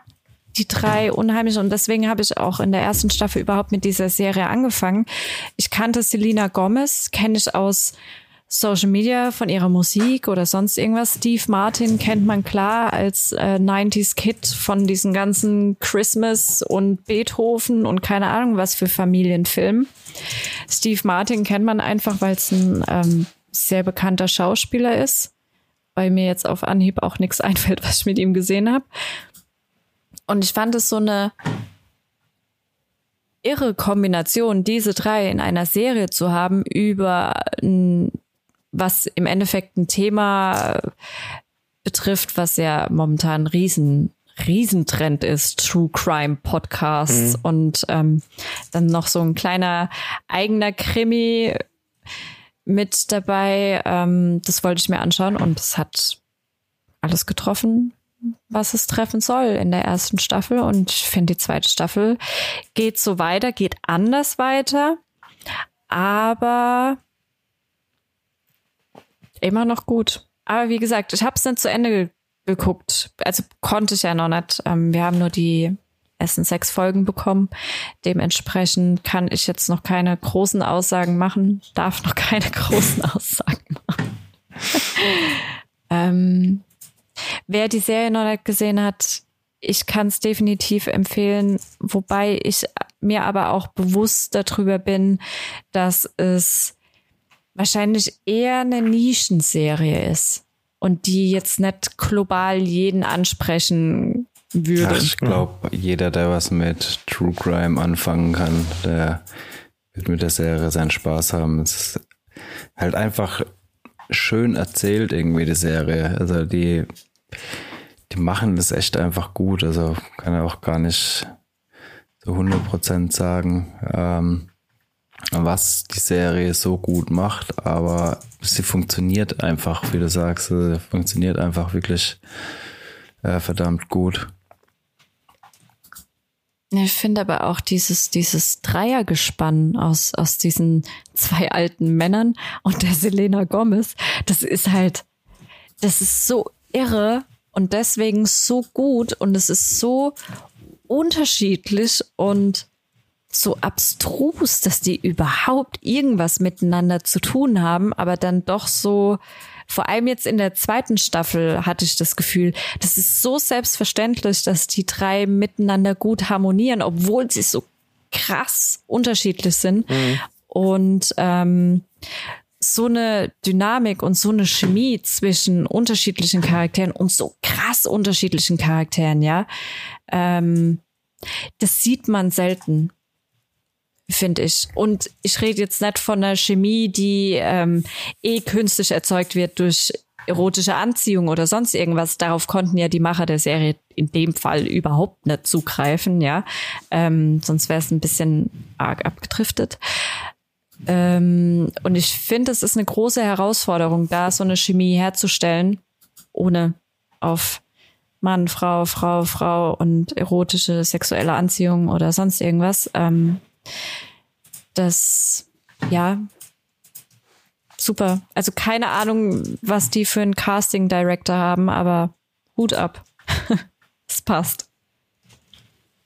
die drei unheimlich und deswegen habe ich auch in der ersten Staffel überhaupt mit dieser Serie angefangen. Ich kannte Selena Gomez, kenne ich aus Social Media von ihrer Musik oder sonst irgendwas. Steve Martin kennt man klar als äh, 90s Kid von diesen ganzen Christmas und Beethoven und keine Ahnung was für Familienfilmen. Steve Martin kennt man einfach, weil es ein ähm, sehr bekannter Schauspieler ist. Bei mir jetzt auf Anhieb auch nichts einfällt, was ich mit ihm gesehen habe. Und ich fand es so eine irre Kombination, diese drei in einer Serie zu haben über ein was im Endeffekt ein Thema betrifft, was ja momentan ein riesen Riesentrend ist, True Crime Podcasts mhm. und ähm, dann noch so ein kleiner eigener Krimi mit dabei. Ähm, das wollte ich mir anschauen und es hat alles getroffen, was es treffen soll in der ersten Staffel. Und ich finde, die zweite Staffel geht so weiter, geht anders weiter, aber immer noch gut. Aber wie gesagt, ich habe es dann zu Ende geguckt. Also konnte ich ja noch nicht. Ähm, wir haben nur die ersten sechs Folgen bekommen. Dementsprechend kann ich jetzt noch keine großen Aussagen machen, darf noch keine großen Aussagen machen. ähm, wer die Serie noch nicht gesehen hat, ich kann es definitiv empfehlen, wobei ich mir aber auch bewusst darüber bin, dass es wahrscheinlich eher eine Nischenserie ist und die jetzt nicht global jeden ansprechen würde.
Ach, ich glaube, jeder, der was mit True Crime anfangen kann, der wird mit der Serie seinen Spaß haben. Es ist halt einfach schön erzählt irgendwie die Serie. Also die, die machen das echt einfach gut. Also kann er auch gar nicht so 100% sagen. Ähm, was die Serie so gut macht, aber sie funktioniert einfach, wie du sagst, sie funktioniert einfach wirklich äh, verdammt gut.
Ich finde aber auch dieses, dieses Dreiergespann aus, aus diesen zwei alten Männern und der Selena Gomez, das ist halt, das ist so irre und deswegen so gut und es ist so unterschiedlich und so abstrus, dass die überhaupt irgendwas miteinander zu tun haben, aber dann doch so, vor allem jetzt in der zweiten Staffel hatte ich das Gefühl, das ist so selbstverständlich, dass die drei miteinander gut harmonieren, obwohl sie so krass unterschiedlich sind. Mhm. Und ähm, so eine Dynamik und so eine Chemie zwischen unterschiedlichen Charakteren und so krass unterschiedlichen Charakteren, ja. Ähm, das sieht man selten finde ich. Und ich rede jetzt nicht von einer Chemie, die ähm, eh künstlich erzeugt wird durch erotische Anziehung oder sonst irgendwas. Darauf konnten ja die Macher der Serie in dem Fall überhaupt nicht zugreifen, ja. Ähm, sonst wäre es ein bisschen arg abgedriftet. Ähm, und ich finde, es ist eine große Herausforderung, da so eine Chemie herzustellen, ohne auf Mann, Frau, Frau, Frau und erotische sexuelle Anziehung oder sonst irgendwas. Ähm, das, ja, super. Also keine Ahnung, was die für einen Casting Director haben, aber Hut ab. Es passt.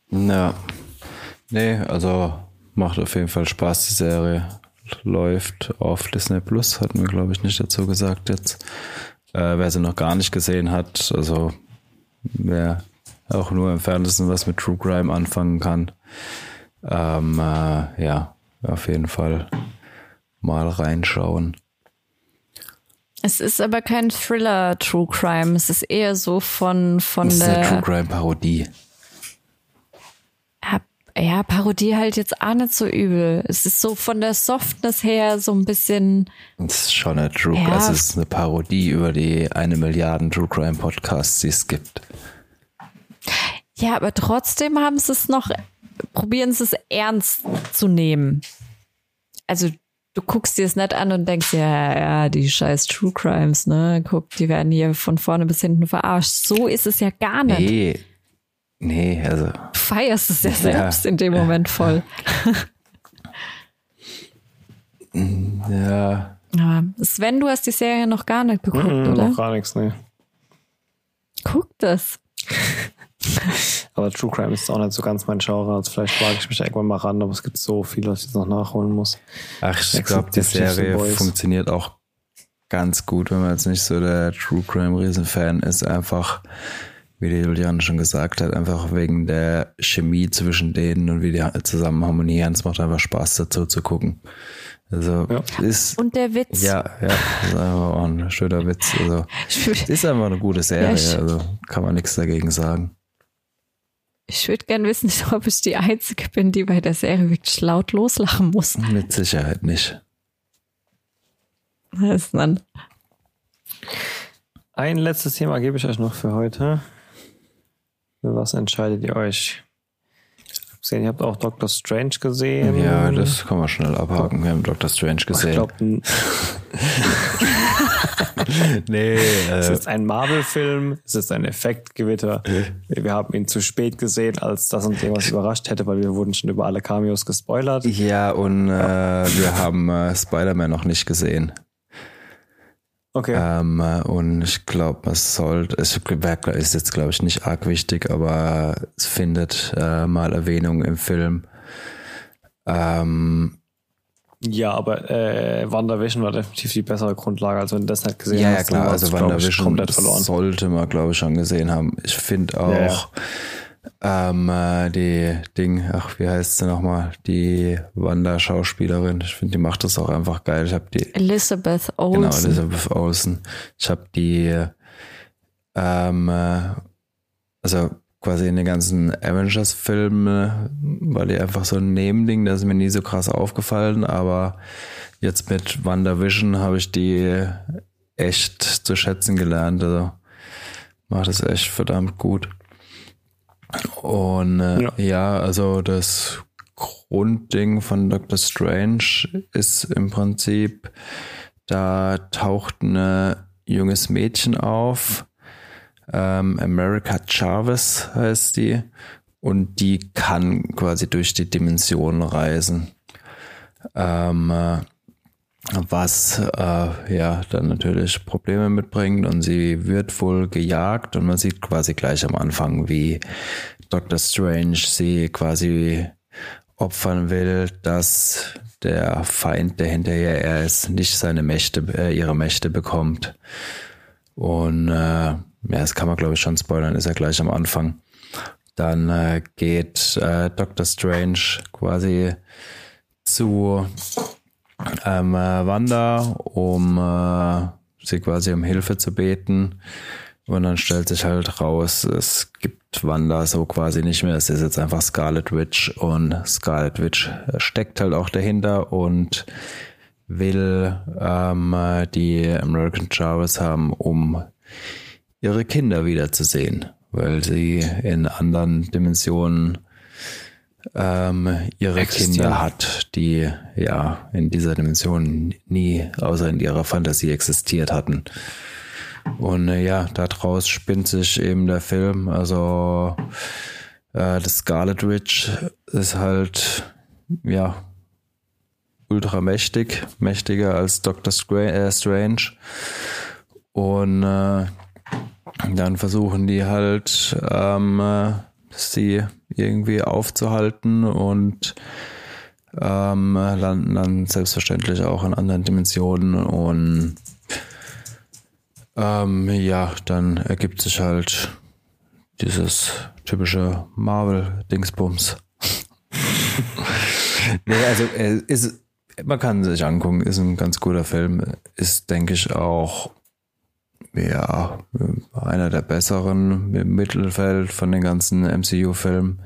Ja. Nee, also macht auf jeden Fall Spaß, die Serie. Läuft auf Disney Plus, hatten wir, glaube ich, nicht dazu gesagt jetzt. Äh, wer sie noch gar nicht gesehen hat, also wer auch nur im Fernsehen was mit True Crime anfangen kann, ähm, äh, ja, auf jeden Fall mal reinschauen.
Es ist aber kein Thriller True Crime. Es ist eher so von, von
das
der.
Ist eine True Crime Parodie.
Ja, Parodie halt jetzt auch nicht so übel. Es ist so von der Softness her so ein bisschen.
Es ist schon eine True Crime. Ja. Es ist eine Parodie über die eine Milliarden True Crime Podcasts, die es gibt.
Ja, aber trotzdem haben sie es noch, probieren sie es ernst zu nehmen. Also du guckst dir es nicht an und denkst, ja, ja, die scheiß True Crimes, ne? Guck, die werden hier von vorne bis hinten verarscht. So ist es ja gar nicht.
Nee. Nee, also. Du
feierst es ja selbst ja. in dem Moment voll.
ja.
ja. Sven, du hast die Serie noch gar nicht geguckt, mm, oder?
Noch gar nichts, ne.
Guck das.
aber True Crime ist auch nicht so ganz mein Genre. Also vielleicht wage ich mich irgendwann mal ran, aber es gibt so viel, was ich jetzt noch nachholen muss.
Ach, ich glaube, die Serie funktioniert auch ganz gut, wenn man jetzt nicht so der True Crime Riesenfan ist. Einfach, wie die Juliane schon gesagt hat, einfach wegen der Chemie zwischen denen und wie die zusammen harmonieren. Es macht einfach Spaß dazu zu gucken. Also ja. ist
und der Witz.
Ja, ja, ist einfach auch ein schöner Witz. Also ist einfach eine gute Serie. Ja, also kann man nichts dagegen sagen.
Ich würde gerne wissen, ob ich die Einzige bin, die bei der Serie wirklich laut loslachen muss.
Mit Sicherheit nicht.
Das ist dann.
Ein letztes Thema gebe ich euch noch für heute. Für was entscheidet ihr euch? Habe ihr habt auch Doctor Strange gesehen.
Ja, das kann man schnell abhaken. Wir haben Doctor Strange gesehen. Ich glaub,
nee. Äh. Es ist ein Marvel-Film, es ist ein Effektgewitter. Wir haben ihn zu spät gesehen, als das uns irgendwas überrascht hätte, weil wir wurden schon über alle Cameos gespoilert.
Ja, und äh, wir haben äh, Spider-Man noch nicht gesehen.
Okay.
Ähm, äh, und ich glaube, es sollte, es ist jetzt, glaube ich, nicht arg wichtig, aber es findet äh, mal Erwähnung im Film. Ähm,
ja, aber äh, WandaVision war definitiv die bessere Grundlage. Also wenn du das nicht gesehen
ja,
hast,
ja, klar, also WandaVision sollte man, glaube ich, schon gesehen haben. Ich finde auch ja, ja. Ähm, äh, die Ding, ach, wie heißt sie nochmal? Die Wanda-Schauspielerin. Ich finde, die macht das auch einfach geil. Ich habe die
Elizabeth Olsen.
Genau, Elizabeth Olsen. Ich habe die ähm, äh, also quasi in den ganzen Avengers-Filmen war die einfach so ein Nebending, das ist mir nie so krass aufgefallen, aber jetzt mit WandaVision habe ich die echt zu schätzen gelernt. Also macht es echt verdammt gut. Und äh, ja. ja, also das Grundding von Doctor Strange ist im Prinzip, da taucht ein junges Mädchen auf, ähm, America Chavez heißt die. Und die kann quasi durch die Dimensionen reisen. Ähm, äh, was äh, ja dann natürlich Probleme mitbringt und sie wird wohl gejagt und man sieht quasi gleich am Anfang, wie Dr. Strange sie quasi opfern will, dass der Feind, der hinterher er ist, nicht seine Mächte, äh, ihre Mächte bekommt. Und äh, ja, das kann man glaube ich schon spoilern, ist ja gleich am Anfang. Dann äh, geht äh, Dr. Strange quasi zu ähm, äh, Wanda, um äh, sie quasi um Hilfe zu beten. Und dann stellt sich halt raus, es gibt Wanda so quasi nicht mehr. Es ist jetzt einfach Scarlet Witch und Scarlet Witch steckt halt auch dahinter und will ähm, die American Jarvis haben, um ihre Kinder wiederzusehen, weil sie in anderen Dimensionen ähm, ihre Kinder hat, die ja in dieser Dimension nie außer in ihrer Fantasie existiert hatten. Und äh, ja, daraus spinnt sich eben der Film. Also äh, das Scarlet Witch ist halt ja ultra mächtig, mächtiger als Dr. Strange. Äh, Und äh, dann versuchen die halt, ähm, sie irgendwie aufzuhalten und ähm, landen dann selbstverständlich auch in anderen Dimensionen und ähm, ja, dann ergibt sich halt dieses typische Marvel-Dingsbums. nee, also ist, man kann sich angucken, ist ein ganz guter Film, ist, denke ich, auch ja, einer der besseren im Mittelfeld von den ganzen MCU-Filmen.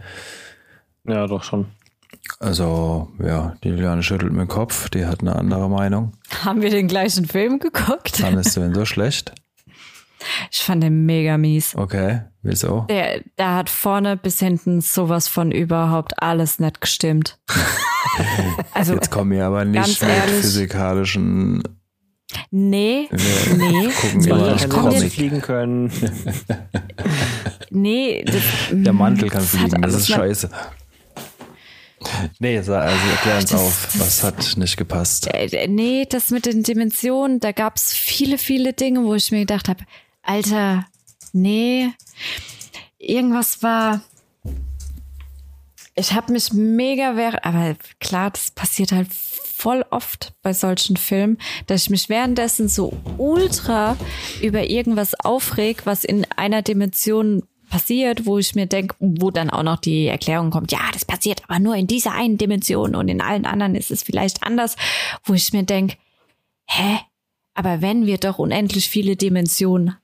Ja, doch schon.
Also, ja, die Juliane schüttelt mit dem Kopf, die hat eine andere Meinung.
Haben wir den gleichen Film geguckt?
Fandest du ihn so schlecht?
Ich fand den mega mies.
Okay, wieso?
Der, der hat vorne bis hinten sowas von überhaupt alles nicht gestimmt.
also, Jetzt kommen wir aber nicht mit ehrlich, physikalischen
Nee, wir nee.
Gucken wir ich kann nicht fliegen können.
nee. Das,
Der Mantel kann fliegen, das ist scheiße. Nee, also erklär uns das, auf, was hat nicht gepasst?
Äh, nee, das mit den Dimensionen, da gab es viele, viele Dinge, wo ich mir gedacht habe, Alter, nee, irgendwas war. Ich habe mich mega, aber klar, das passiert halt voll oft bei solchen Filmen, dass ich mich währenddessen so ultra über irgendwas aufreg, was in einer Dimension passiert, wo ich mir denke, wo dann auch noch die Erklärung kommt, ja, das passiert aber nur in dieser einen Dimension und in allen anderen ist es vielleicht anders, wo ich mir denke, hä? Aber wenn wir doch unendlich viele Dimensionen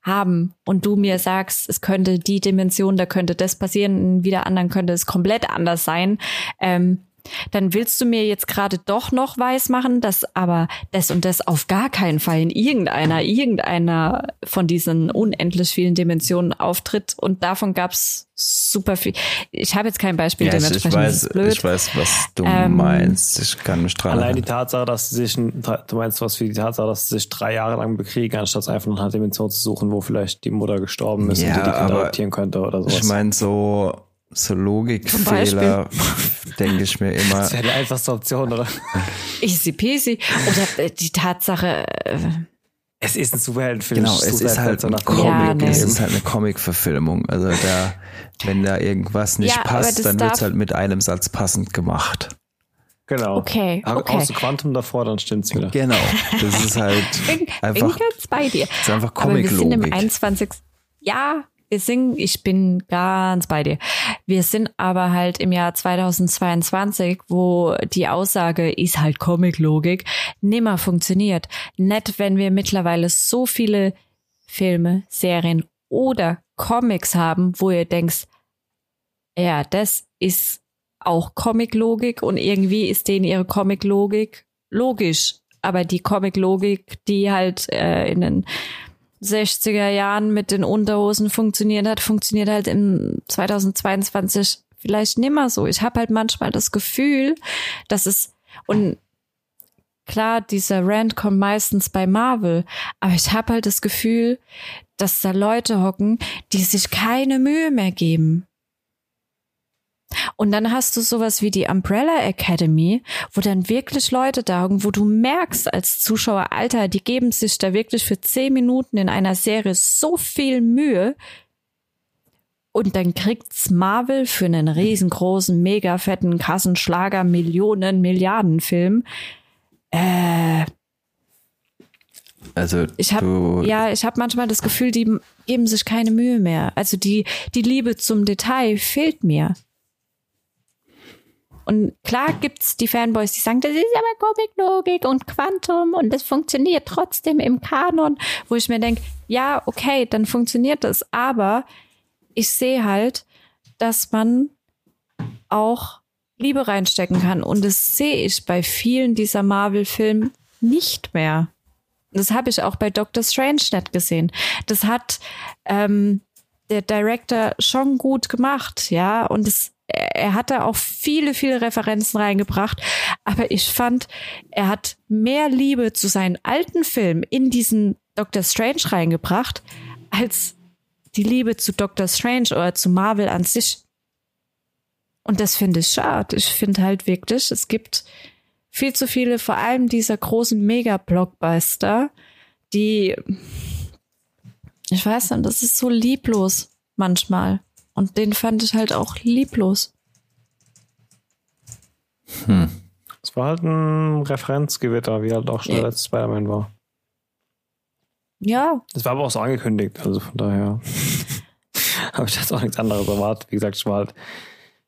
haben und du mir sagst, es könnte die Dimension, da könnte das passieren, in wieder anderen könnte es komplett anders sein, ähm, dann willst du mir jetzt gerade doch noch weismachen, dass aber das und das auf gar keinen Fall in irgendeiner, irgendeiner von diesen unendlich vielen Dimensionen auftritt. Und davon gab's super viel. Ich habe jetzt kein Beispiel,
ja, dementsprechend ich weiß, blöd. Ich weiß, was du ähm, meinst. Ich kann mich dran
Allein die Tatsache, dass sie sich, du meinst was wie die Tatsache, dass sie sich drei Jahre lang bekriegen, anstatt einfach nach einer Dimension zu suchen, wo vielleicht die Mutter gestorben ist
ja,
und die die
Kinder
adoptieren könnte oder sowas.
Ich meine so, so Logikfehler, denke ich mir immer.
Das wäre die einfachste Option, oder?
Easy peasy. Oder äh, die Tatsache. Äh,
es ist ein Superheldenfilm.
Genau, es ist halt ein Comic. Ja, nee. Es ist halt eine Comic-Verfilmung. Also da, wenn da irgendwas nicht ja, passt, dann wird es halt mit einem Satz passend gemacht.
Genau.
Okay. okay.
Aus Quantum davor, dann stimmt's wieder.
Genau. Das ist halt
bin,
einfach.
Bin ganz bei dir.
Das ist einfach Comic-Logik.
Wir sind im 21. Ja, wir sind, ich bin ganz bei dir. Wir sind aber halt im Jahr 2022, wo die Aussage ist halt Comic-Logik, nimmer funktioniert. Nett, wenn wir mittlerweile so viele Filme, Serien oder Comics haben, wo ihr denkst, ja, das ist auch Comic-Logik und irgendwie ist denen ihre Comic-Logik logisch. Aber die Comic-Logik, die halt äh, in den 60er Jahren mit den Unterhosen funktioniert hat, funktioniert halt im 2022 vielleicht nimmer so. Ich habe halt manchmal das Gefühl, dass es und klar, dieser Rant kommt meistens bei Marvel, aber ich habe halt das Gefühl, dass da Leute hocken, die sich keine Mühe mehr geben. Und dann hast du sowas wie die Umbrella Academy, wo dann wirklich Leute da, wo du merkst als Zuschauer, Alter, die geben sich da wirklich für zehn Minuten in einer Serie so viel Mühe. Und dann kriegt's Marvel für einen riesengroßen, mega fetten Kassenschlager, Millionen, Milliardenfilm. Äh,
also
ich habe ja, ich habe manchmal das Gefühl, die geben sich keine Mühe mehr. Also die die Liebe zum Detail fehlt mir. Und klar gibt's die Fanboys, die sagen, das ist aber Comic-Logik und Quantum und das funktioniert trotzdem im Kanon, wo ich mir denke, ja, okay, dann funktioniert das. Aber ich sehe halt, dass man auch Liebe reinstecken kann. Und das sehe ich bei vielen dieser Marvel-Filme nicht mehr. Das habe ich auch bei Doctor Strange nicht gesehen. Das hat ähm, der Director schon gut gemacht, ja. Und es er hat da auch viele, viele Referenzen reingebracht. Aber ich fand, er hat mehr Liebe zu seinen alten Filmen in diesen Doctor Strange reingebracht, als die Liebe zu Doctor Strange oder zu Marvel an sich. Und das finde ich schade. Ich finde halt wirklich, es gibt viel zu viele, vor allem dieser großen Mega-Blockbuster, die, ich weiß nicht, das ist so lieblos manchmal. Und den fand ich halt auch lieblos.
Hm. Es war halt ein Referenzgewitter, wie halt auch schon der letzte Spider-Man war.
Ja.
Das war aber auch so angekündigt, also von daher habe ich jetzt auch nichts anderes erwartet. Wie gesagt, ich war halt,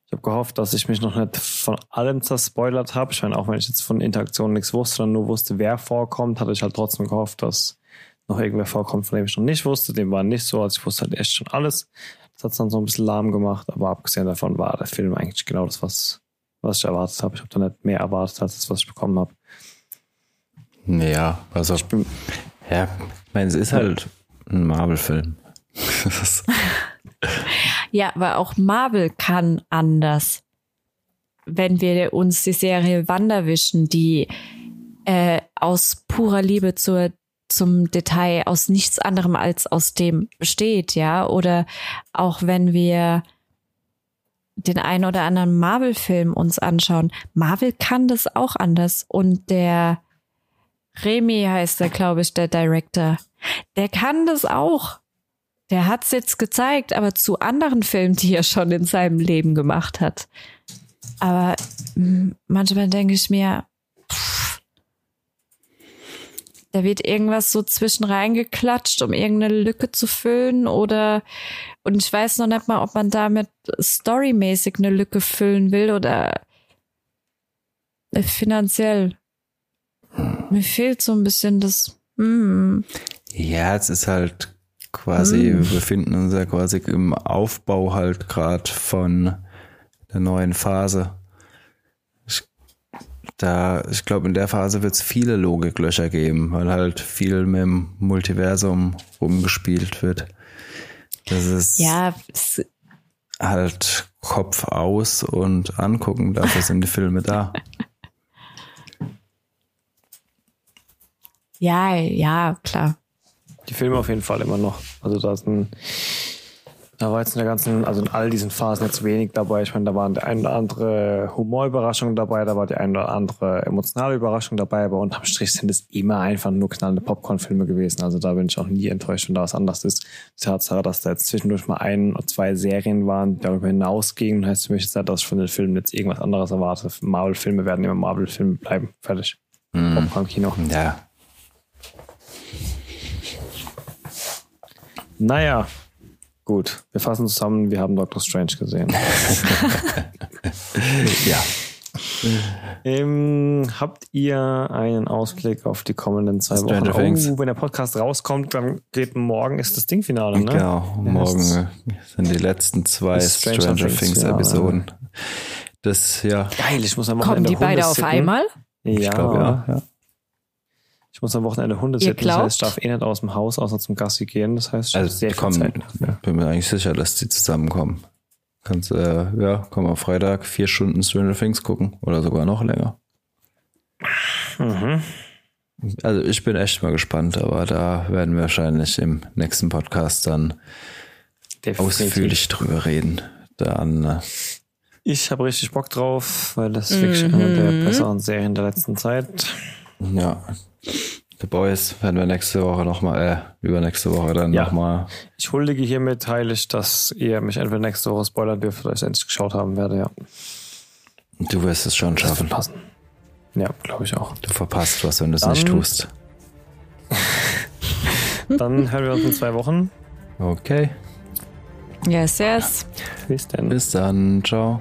ich habe gehofft, dass ich mich noch nicht von allem zerspoilert habe. Ich meine, auch wenn ich jetzt von Interaktionen nichts wusste, sondern nur wusste, wer vorkommt, hatte ich halt trotzdem gehofft, dass noch irgendwer vorkommt, von dem ich noch nicht wusste. Dem war nicht so, also ich wusste halt echt schon alles. Das hat es dann so ein bisschen lahm gemacht, aber abgesehen davon war der Film eigentlich genau das, was, was ich erwartet habe. Ich habe da nicht mehr erwartet als das, was ich bekommen habe.
Ja, also ich bin, ja, ich meine, es ist halt ein Marvel-Film.
ja, aber auch Marvel kann anders. Wenn wir uns die Serie Wanderwischen, die äh, aus purer Liebe zur zum Detail aus nichts anderem als aus dem besteht, ja, oder auch wenn wir den einen oder anderen Marvel-Film uns anschauen. Marvel kann das auch anders und der Remy heißt der, glaube ich, der Director. Der kann das auch. Der hat's jetzt gezeigt, aber zu anderen Filmen, die er schon in seinem Leben gemacht hat. Aber manchmal denke ich mir, da wird irgendwas so zwischen reingeklatscht, um irgendeine Lücke zu füllen oder und ich weiß noch nicht mal, ob man damit storymäßig eine Lücke füllen will oder finanziell. Mir fehlt so ein bisschen das. Mm.
Ja, es ist halt quasi, mm. wir befinden uns ja quasi im Aufbau halt gerade von der neuen Phase da, ich glaube, in der Phase wird es viele Logiklöcher geben, weil halt viel mit dem Multiversum rumgespielt wird. Das ist
ja,
halt Kopf aus und angucken, dafür sind die Filme da.
Ja, ja, klar.
Die Filme auf jeden Fall immer noch. Also da sind da war jetzt in der ganzen, also in all diesen Phasen jetzt wenig dabei. Ich meine, da waren die eine oder andere Humorüberraschung dabei, da war die eine oder andere emotionale Überraschung dabei, aber unterm Strich sind es immer einfach nur knallende Popcorn-Filme gewesen. Also da bin ich auch nie enttäuscht, wenn da was anderes ist. Die Tatsache, dass da jetzt zwischendurch mal ein oder zwei Serien waren, die darüber hinausgingen, heißt für mich jetzt, dass ich von den Filmen jetzt irgendwas anderes erwarte. Marvel-Filme werden immer Marvel-Filme bleiben. Fertig.
Mm. Popcorn-Kino. Ja.
Naja, Gut, wir fassen zusammen, wir haben Doctor Strange gesehen.
ja.
Ähm, habt ihr einen Ausblick auf die kommenden zwei Stranger Wochen? Things. Oh, wenn der Podcast rauskommt, dann geht morgen ist das Dingfinale, ne?
Genau, morgen sind die letzten zwei Stranger, Stranger Things, Things Episoden. Das, ja.
Geil, ich muss am
Kommen die beide auf einmal?
Ja, ich glaube, ja. ja. Muss am Wochenende Hunde sitzen, das heißt, ich darf eh nicht aus dem Haus, außer zum Gassi gehen. Das heißt, ich
also, sehr viel kommen, Zeit. Ja. Bin mir eigentlich sicher, dass die zusammenkommen. Kannst, äh, ja, komm am Freitag vier Stunden Stranger Things gucken oder sogar noch länger. Mhm. Also ich bin echt mal gespannt, aber da werden wir wahrscheinlich im nächsten Podcast dann Definitiv. ausführlich drüber reden. Dann. Äh,
ich habe richtig Bock drauf, weil das mhm. wirklich eine der besseren Serien der letzten Zeit.
Ja, The Boys werden wir nächste Woche nochmal, äh, übernächste Woche dann ja. nochmal.
Ich huldige hiermit heilig, dass ihr mich entweder nächste Woche spoilern dürft oder ich endlich geschaut haben werde, ja.
Du wirst es schon schaffen.
Verpassen. Ja, glaube ich auch.
Du verpasst was, wenn du es nicht tust.
dann hören wir uns in zwei Wochen.
Okay.
Yes, yes.
Bis dann.
Bis dann. Ciao.